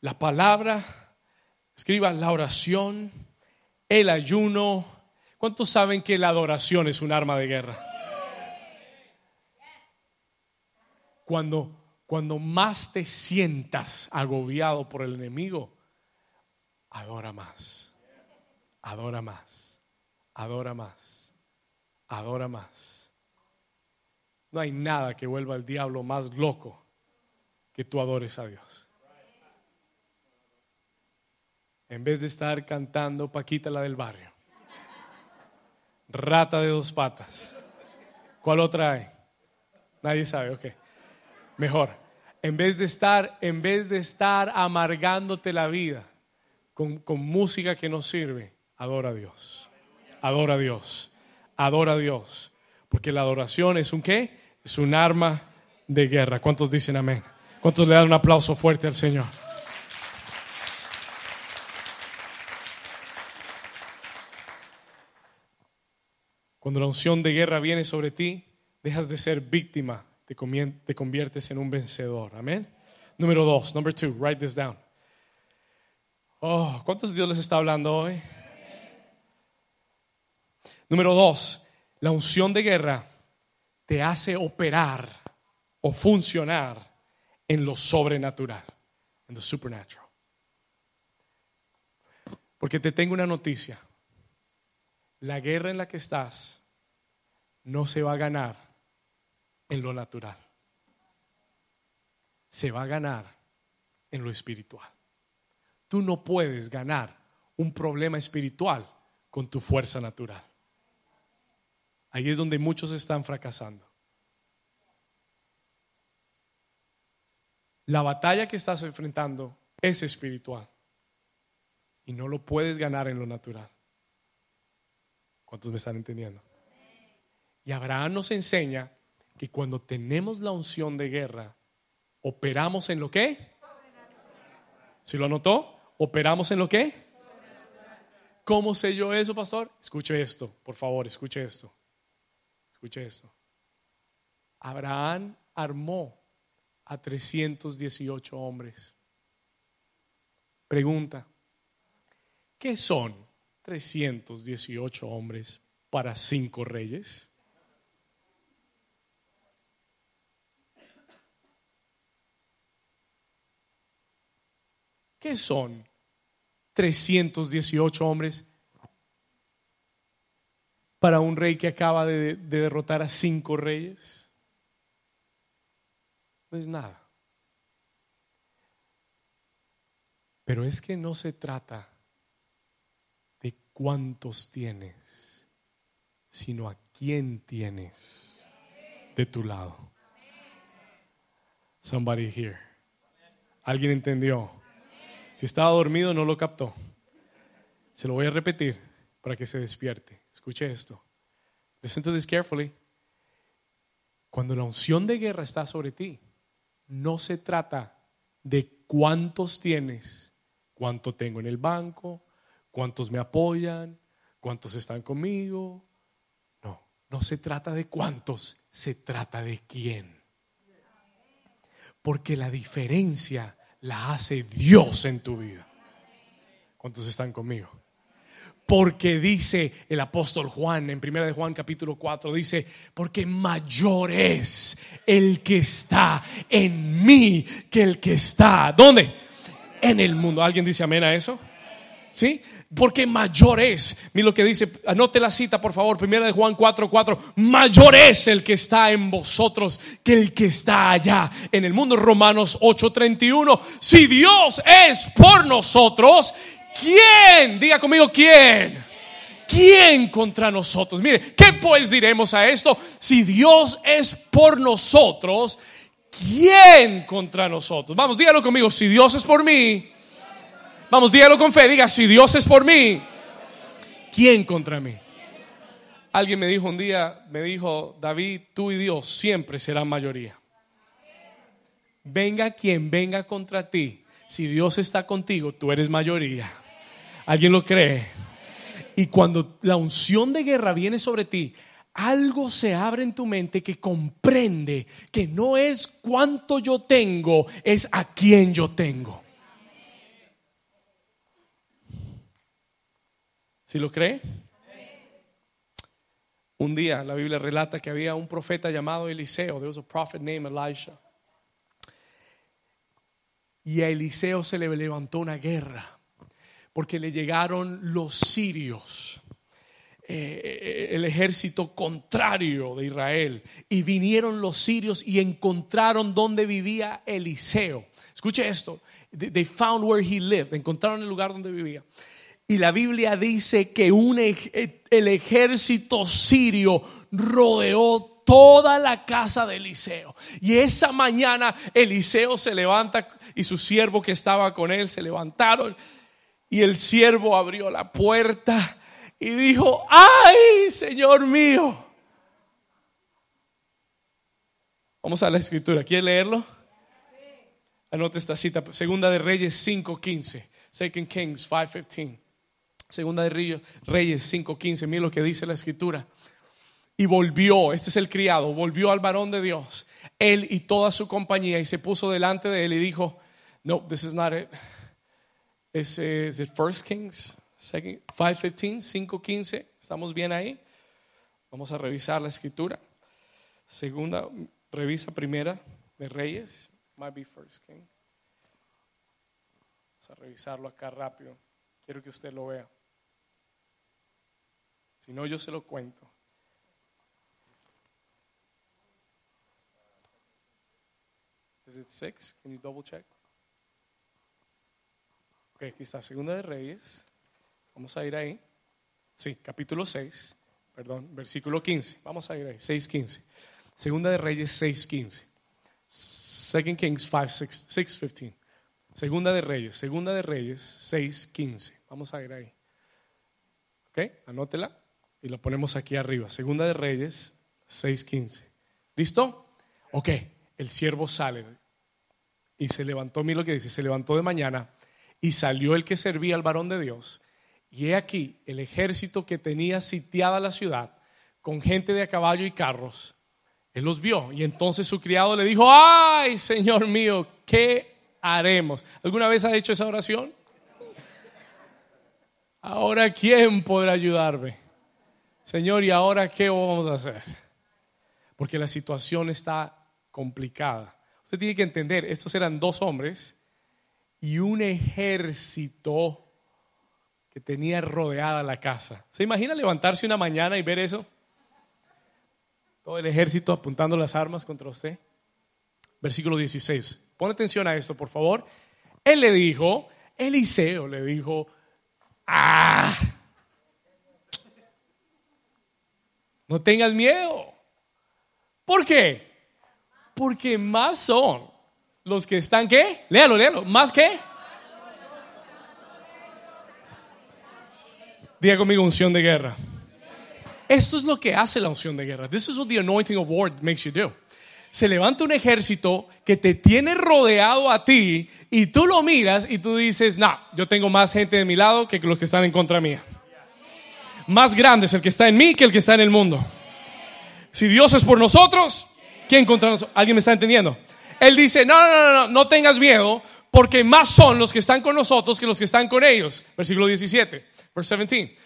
La palabra, escriba la oración, el ayuno. ¿Cuántos saben que la adoración es un arma de guerra? Cuando, cuando más te sientas agobiado por el enemigo, adora más, adora más, adora más, adora más. No hay nada que vuelva al diablo más loco que tú adores a Dios. En vez de estar cantando Paquita la del barrio, rata de dos patas, ¿cuál otra hay? Nadie sabe, ok mejor. En vez de estar, en vez de estar amargándote la vida con, con música que no sirve, adora a Dios. Adora a Dios. Adora a Dios. Porque la adoración es un qué? Es un arma de guerra. ¿Cuántos dicen amén? ¿Cuántos le dan un aplauso fuerte al Señor? Cuando la unción de guerra viene sobre ti, dejas de ser víctima te conviertes en un vencedor. Amén. Número dos, number two, write this down. Oh, ¿cuántos Dios les está hablando hoy? Número dos, la unción de guerra te hace operar o funcionar en lo sobrenatural, en lo supernatural. Porque te tengo una noticia. La guerra en la que estás no se va a ganar en lo natural. Se va a ganar en lo espiritual. Tú no puedes ganar un problema espiritual con tu fuerza natural. Ahí es donde muchos están fracasando. La batalla que estás enfrentando es espiritual y no lo puedes ganar en lo natural. ¿Cuántos me están entendiendo? Y Abraham nos enseña que cuando tenemos la unción de guerra, operamos en lo que? ¿Si lo anotó? ¿Operamos en lo que? ¿Cómo sé yo eso, pastor? Escuche esto, por favor, escuche esto. Escuche esto. Abraham armó a 318 hombres. Pregunta, ¿qué son 318 hombres para cinco reyes? ¿Qué son 318 hombres para un rey que acaba de, derrotar a cinco reyes? No es nada. Pero es que no se trata de cuántos tienes, sino a quién tienes de tu lado. Somebody here. ¿Alguien entendió? Si estaba dormido, no lo captó. Se lo voy a repetir para que se despierte. Escuche esto. Listen to this carefully. Cuando la unción de guerra está sobre ti, no se trata de cuántos tienes, cuánto tengo en el banco, cuántos me apoyan, cuántos están conmigo. No, no se trata de cuántos, se trata de quién. Porque la diferencia la hace Dios en tu vida. ¿Cuántos están conmigo? Porque dice el apóstol Juan en 1 de Juan capítulo 4, dice, porque mayor es el que está en mí que el que está, ¿dónde? En el mundo. ¿Alguien dice amén a eso? ¿Sí? Porque mayor es. Mira lo que dice, anote la cita por favor, primera de Juan 4:4, 4, mayor es el que está en vosotros que el que está allá en el mundo. Romanos 8:31, si Dios es por nosotros, ¿quién? Diga conmigo, ¿quién? ¿Quién contra nosotros? Mire, ¿qué pues diremos a esto? Si Dios es por nosotros, ¿quién contra nosotros? Vamos, dígalo conmigo, si Dios es por mí, Vamos, dígalo con fe, diga, si Dios es por mí, ¿quién contra mí? Alguien me dijo un día, me dijo, David, tú y Dios siempre serán mayoría. Venga quien venga contra ti, si Dios está contigo, tú eres mayoría. ¿Alguien lo cree? Y cuando la unción de guerra viene sobre ti, algo se abre en tu mente que comprende que no es cuánto yo tengo, es a quién yo tengo. ¿Si lo cree? Un día la Biblia relata que había un profeta llamado Eliseo. There was a prophet named Elisha. Y a Eliseo se le levantó una guerra porque le llegaron los sirios, eh, el ejército contrario de Israel. Y vinieron los sirios y encontraron donde vivía Eliseo. Escuche esto. They found where he lived. Encontraron el lugar donde vivía. Y la Biblia dice que un, el ejército sirio rodeó toda la casa de Eliseo. Y esa mañana Eliseo se levanta y su siervo que estaba con él se levantaron. Y el siervo abrió la puerta y dijo, ay, Señor mío. Vamos a la escritura. ¿Quiere leerlo? Anote esta cita. Segunda de Reyes 5.15. Second Kings 5.15. Segunda de Reyes 5:15, mira lo que dice la escritura. Y volvió, este es el criado, volvió al varón de Dios, él y toda su compañía, y se puso delante de él y dijo, no, this is not it. Is, is it First Kings 5:15, 5:15, estamos bien ahí. Vamos a revisar la escritura. Segunda, revisa primera de Reyes, might be First King. Vamos a revisarlo acá rápido. Quiero que usted lo vea. Si no, yo se lo cuento. Is it six? Can you double check? Ok, aquí está, Segunda de Reyes. Vamos a ir ahí. Sí, capítulo 6, perdón, versículo 15. Vamos a ir ahí, 6.15. Segunda de Reyes 6.15. Second Kings 6.15. Segunda de Reyes, Segunda de Reyes 6.15. Vamos a ir ahí. ¿Ok? Anótela y lo ponemos aquí arriba. Segunda de Reyes 6.15. ¿Listo? Ok, el siervo sale y se levantó, mira lo que dice, se levantó de mañana y salió el que servía al varón de Dios. Y he aquí el ejército que tenía sitiada la ciudad con gente de a caballo y carros. Él los vio y entonces su criado le dijo, ay, Señor mío, ¿qué haremos? ¿Alguna vez ha hecho esa oración? Ahora, ¿quién podrá ayudarme? Señor, ¿y ahora qué vamos a hacer? Porque la situación está complicada. Usted tiene que entender, estos eran dos hombres y un ejército que tenía rodeada la casa. ¿Se imagina levantarse una mañana y ver eso? Todo el ejército apuntando las armas contra usted. Versículo 16. Pon atención a esto, por favor. Él le dijo, Eliseo le dijo, ah, no tengas miedo. ¿Por qué? Porque más son los que están, ¿qué? Léalo, léalo. ¿Más qué? Diga conmigo unción de guerra. Esto es lo que hace la unción de guerra. This is what the anointing of war makes you do. Se levanta un ejército que te tiene rodeado a ti y tú lo miras y tú dices, no, yo tengo más gente de mi lado que los que están en contra mía. Más grande es el que está en mí que el que está en el mundo. Si Dios es por nosotros, ¿Quién contra nosotros? ¿Alguien me está entendiendo? Él dice, no, no, no, no, no tengas miedo, porque más son los que están con nosotros que los que están con ellos. Versículo 17, verse 17.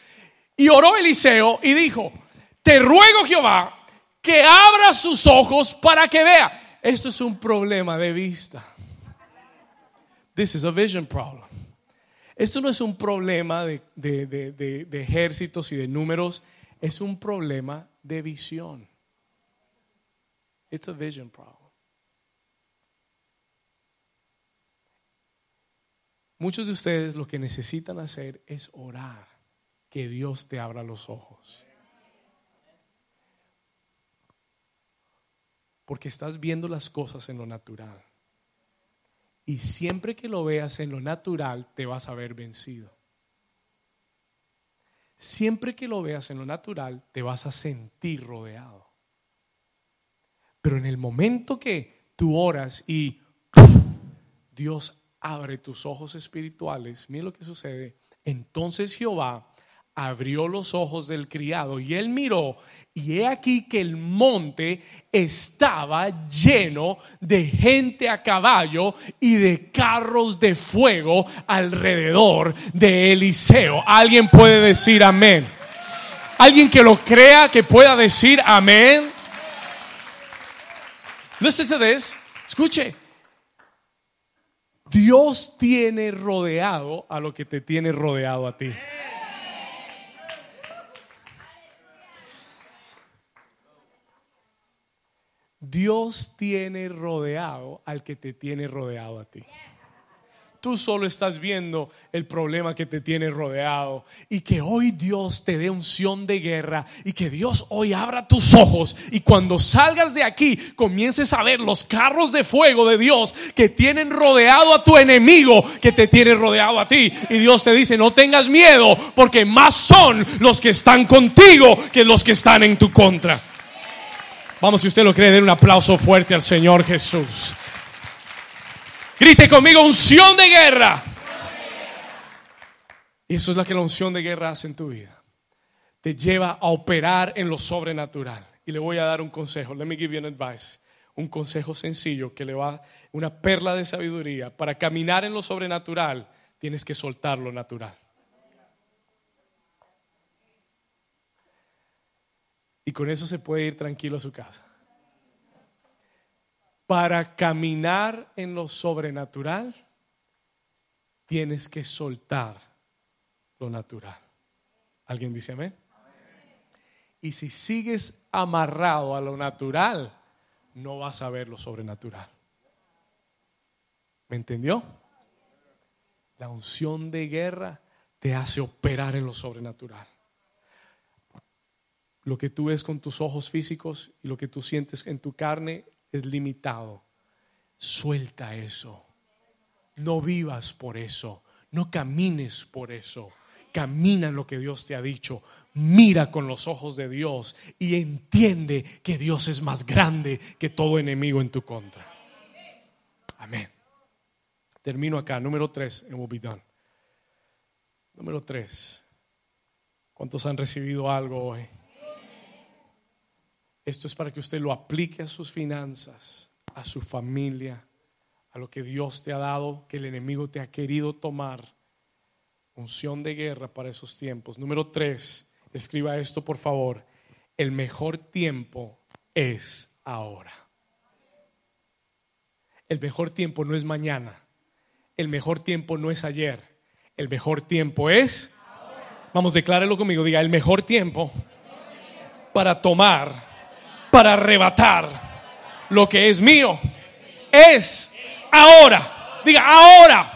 Y oró Eliseo y dijo, te ruego Jehová que abra sus ojos para que vea. Esto es un problema de vista. This is a vision problem. Esto no es un problema de, ejércitos y de números, es un problema de visión. It's a vision problem. Muchos de ustedes lo que necesitan hacer es orar, que Dios te abra los ojos. Porque estás viendo las cosas en lo natural. Y siempre que lo veas en lo natural, te vas a ver vencido. Siempre que lo veas en lo natural, te vas a sentir rodeado. Pero en el momento que tú oras y Dios abre tus ojos espirituales, mira lo que sucede. Entonces Jehová abrió los ojos del criado y él miró y he aquí que el monte estaba lleno de gente a caballo y de carros de fuego alrededor de Eliseo. ¿Alguien puede decir amén? ¿Alguien que lo crea que pueda decir amén? Listen to this. Escuche. Dios tiene rodeado a lo que te tiene rodeado a ti. Dios tiene rodeado al que te tiene rodeado a ti. Tú solo estás viendo el problema que te tiene rodeado y que hoy Dios te dé unción de guerra y que Dios hoy abra tus ojos y cuando salgas de aquí comiences a ver los carros de fuego de Dios que tienen rodeado a tu enemigo que te tiene rodeado a ti y Dios te dice no tengas miedo porque más son los que están contigo que los que están en tu contra. Vamos, si usted lo cree, den un aplauso fuerte al Señor Jesús. Grite conmigo, unción de guerra. Y eso es lo que la unción de guerra hace en tu vida. Te lleva a operar en lo sobrenatural. Y le voy a dar un consejo. Let me give you an advice. Un consejo sencillo que le va, una perla de sabiduría. Para caminar en lo sobrenatural, tienes que soltar lo natural. Y con eso se puede ir tranquilo a su casa para caminar en lo sobrenatural, tienes que soltar lo natural. ¿Alguien dice amén? Y si sigues amarrado a lo natural, no vas a ver lo sobrenatural. ¿Me entendió? La unción de guerra te hace operar en lo sobrenatural. Lo que tú ves con tus ojos físicos y lo que tú sientes en tu carne es limitado. Suelta eso. No vivas por eso. No camines por eso. Camina en lo que Dios te ha dicho. Mira con los ojos de Dios y entiende que Dios es más grande que todo enemigo en tu contra. Amén. Termino acá. Número tres, and we'll be done. Número tres. ¿Cuántos han recibido algo hoy? Esto es para que usted lo aplique a sus finanzas, a su familia, a lo que Dios te ha dado, que el enemigo te ha querido tomar. Unción de guerra para esos tiempos. Número tres, escriba esto por favor. El mejor tiempo es ahora. El mejor tiempo no es mañana. El mejor tiempo no es ayer. El mejor tiempo es. Vamos, declárelo conmigo. Diga, el mejor tiempo para tomar para arrebatar lo que es mío. Es ahora. Diga, ahora.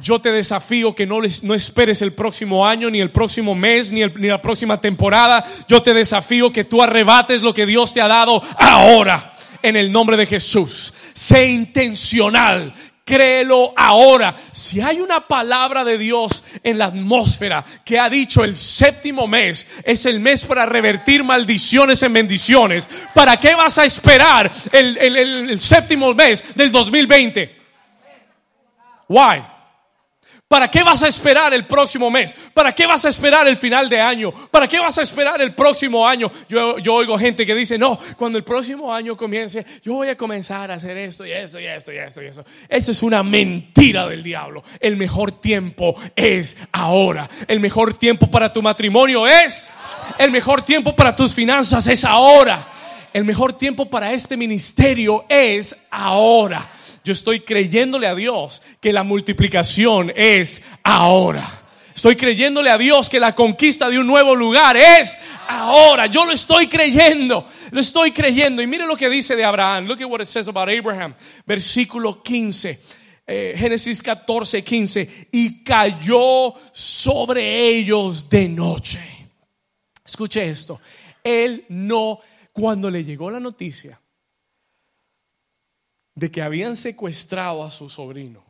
Yo te desafío que no, no esperes el próximo año, ni el próximo mes, ni, ni la próxima temporada. Yo te desafío que tú arrebates lo que Dios te ha dado ahora. En el nombre de Jesús. Sé intencional créelo ahora. Si hay una palabra de Dios en la atmósfera que ha dicho el séptimo mes es el mes para revertir maldiciones en bendiciones, ¿para qué vas a esperar el, el séptimo mes del 2020? Why? ¿Para qué vas a esperar el próximo mes? ¿Para qué vas a esperar el final de año? ¿Para qué vas a esperar el próximo año? Yo, yo oigo gente que dice, no, cuando el próximo año comience, yo voy a comenzar a hacer esto y esto y esto y esto y eso. Eso es una mentira del diablo. El mejor tiempo es ahora. El mejor tiempo para tu matrimonio es. El mejor tiempo para tus finanzas es ahora. El mejor tiempo para este ministerio es ahora. Yo estoy creyéndole a Dios que la multiplicación es ahora. Estoy creyéndole a Dios que la conquista de un nuevo lugar es ahora. Yo lo estoy creyendo. Lo estoy creyendo. Y mire lo que dice de Abraham. Look at what it says about Abraham. Versículo 15. Eh, Génesis 14, 15. Y cayó sobre ellos de noche. Escuche esto. Él no, cuando le llegó la noticia de que habían secuestrado a su sobrino,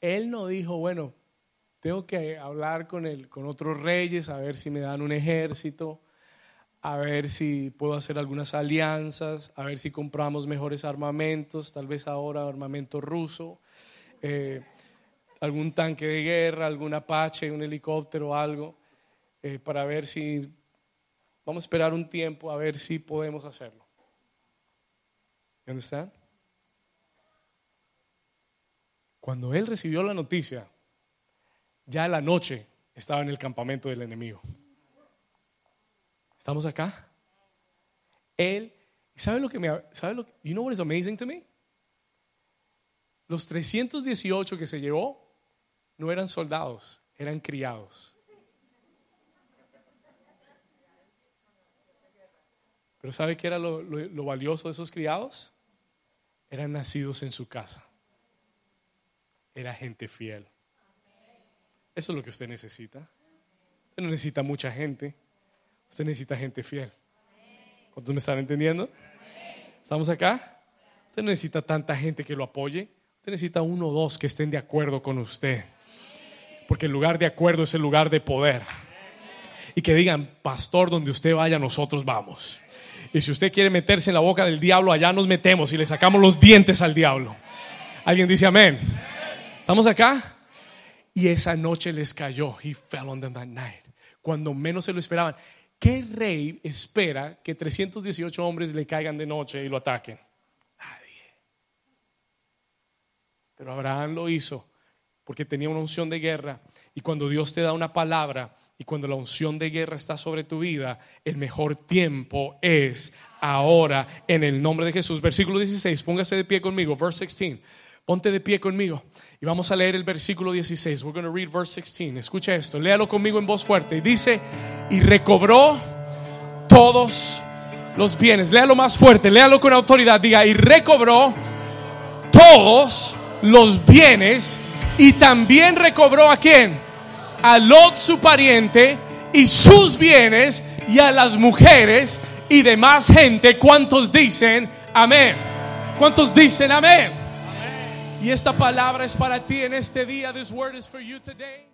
él no dijo, bueno, tengo que hablar con, el, con otros reyes, a ver si me dan un ejército, a ver si puedo hacer algunas alianzas, a ver si compramos mejores armamentos, tal vez ahora armamento ruso, eh, algún tanque de guerra, algún Apache, un helicóptero, algo, eh, para ver si, vamos a esperar un tiempo a ver si podemos hacerlo. You Cuando él recibió la noticia, ya la noche estaba en el campamento del enemigo. ¿Estamos acá? Él, ¿sabe lo que me, sabe lo, you know what is amazing to me? Los 318 que se llevó no eran soldados, eran criados. Pero ¿sabe qué era lo, lo valioso de esos criados? Eran nacidos en su casa. Era gente fiel. Eso es lo que usted necesita. Usted no necesita mucha gente. Usted necesita gente fiel. ¿Cuántos me están entendiendo? ¿Estamos acá? Usted no necesita tanta gente que lo apoye. Usted necesita uno o dos que estén de acuerdo con usted. Porque el lugar de acuerdo es el lugar de poder. Y que digan, pastor, donde usted vaya, nosotros vamos. Y si usted quiere meterse en la boca del diablo, allá nos metemos y le sacamos los dientes al diablo. ¿Alguien dice amén? ¿Estamos acá? Y esa noche les cayó. He fell on them that night. Cuando menos se lo esperaban. ¿Qué rey espera que 318 hombres le caigan de noche y lo ataquen? Nadie. Pero Abraham lo hizo porque tenía una unción de guerra. Y cuando Dios te da una palabra, y cuando la unción de guerra está sobre tu vida, el mejor tiempo es ahora en el nombre de Jesús. Versículo 16, póngase de pie conmigo, verse 16. Ponte de pie conmigo y vamos a leer el versículo 16. We're going to read verse 16. Escucha esto, léalo conmigo en voz fuerte. Y dice, y recobró todos los bienes. Léalo más fuerte, léalo con autoridad. Diga, y recobró todos los bienes y también recobró a quién? A Lot su pariente y sus bienes y a las mujeres y demás gente. ¿Cuántos dicen amén? ¿Cuántos dicen amén? Y esta palabra es para ti en este día. This word is for you today.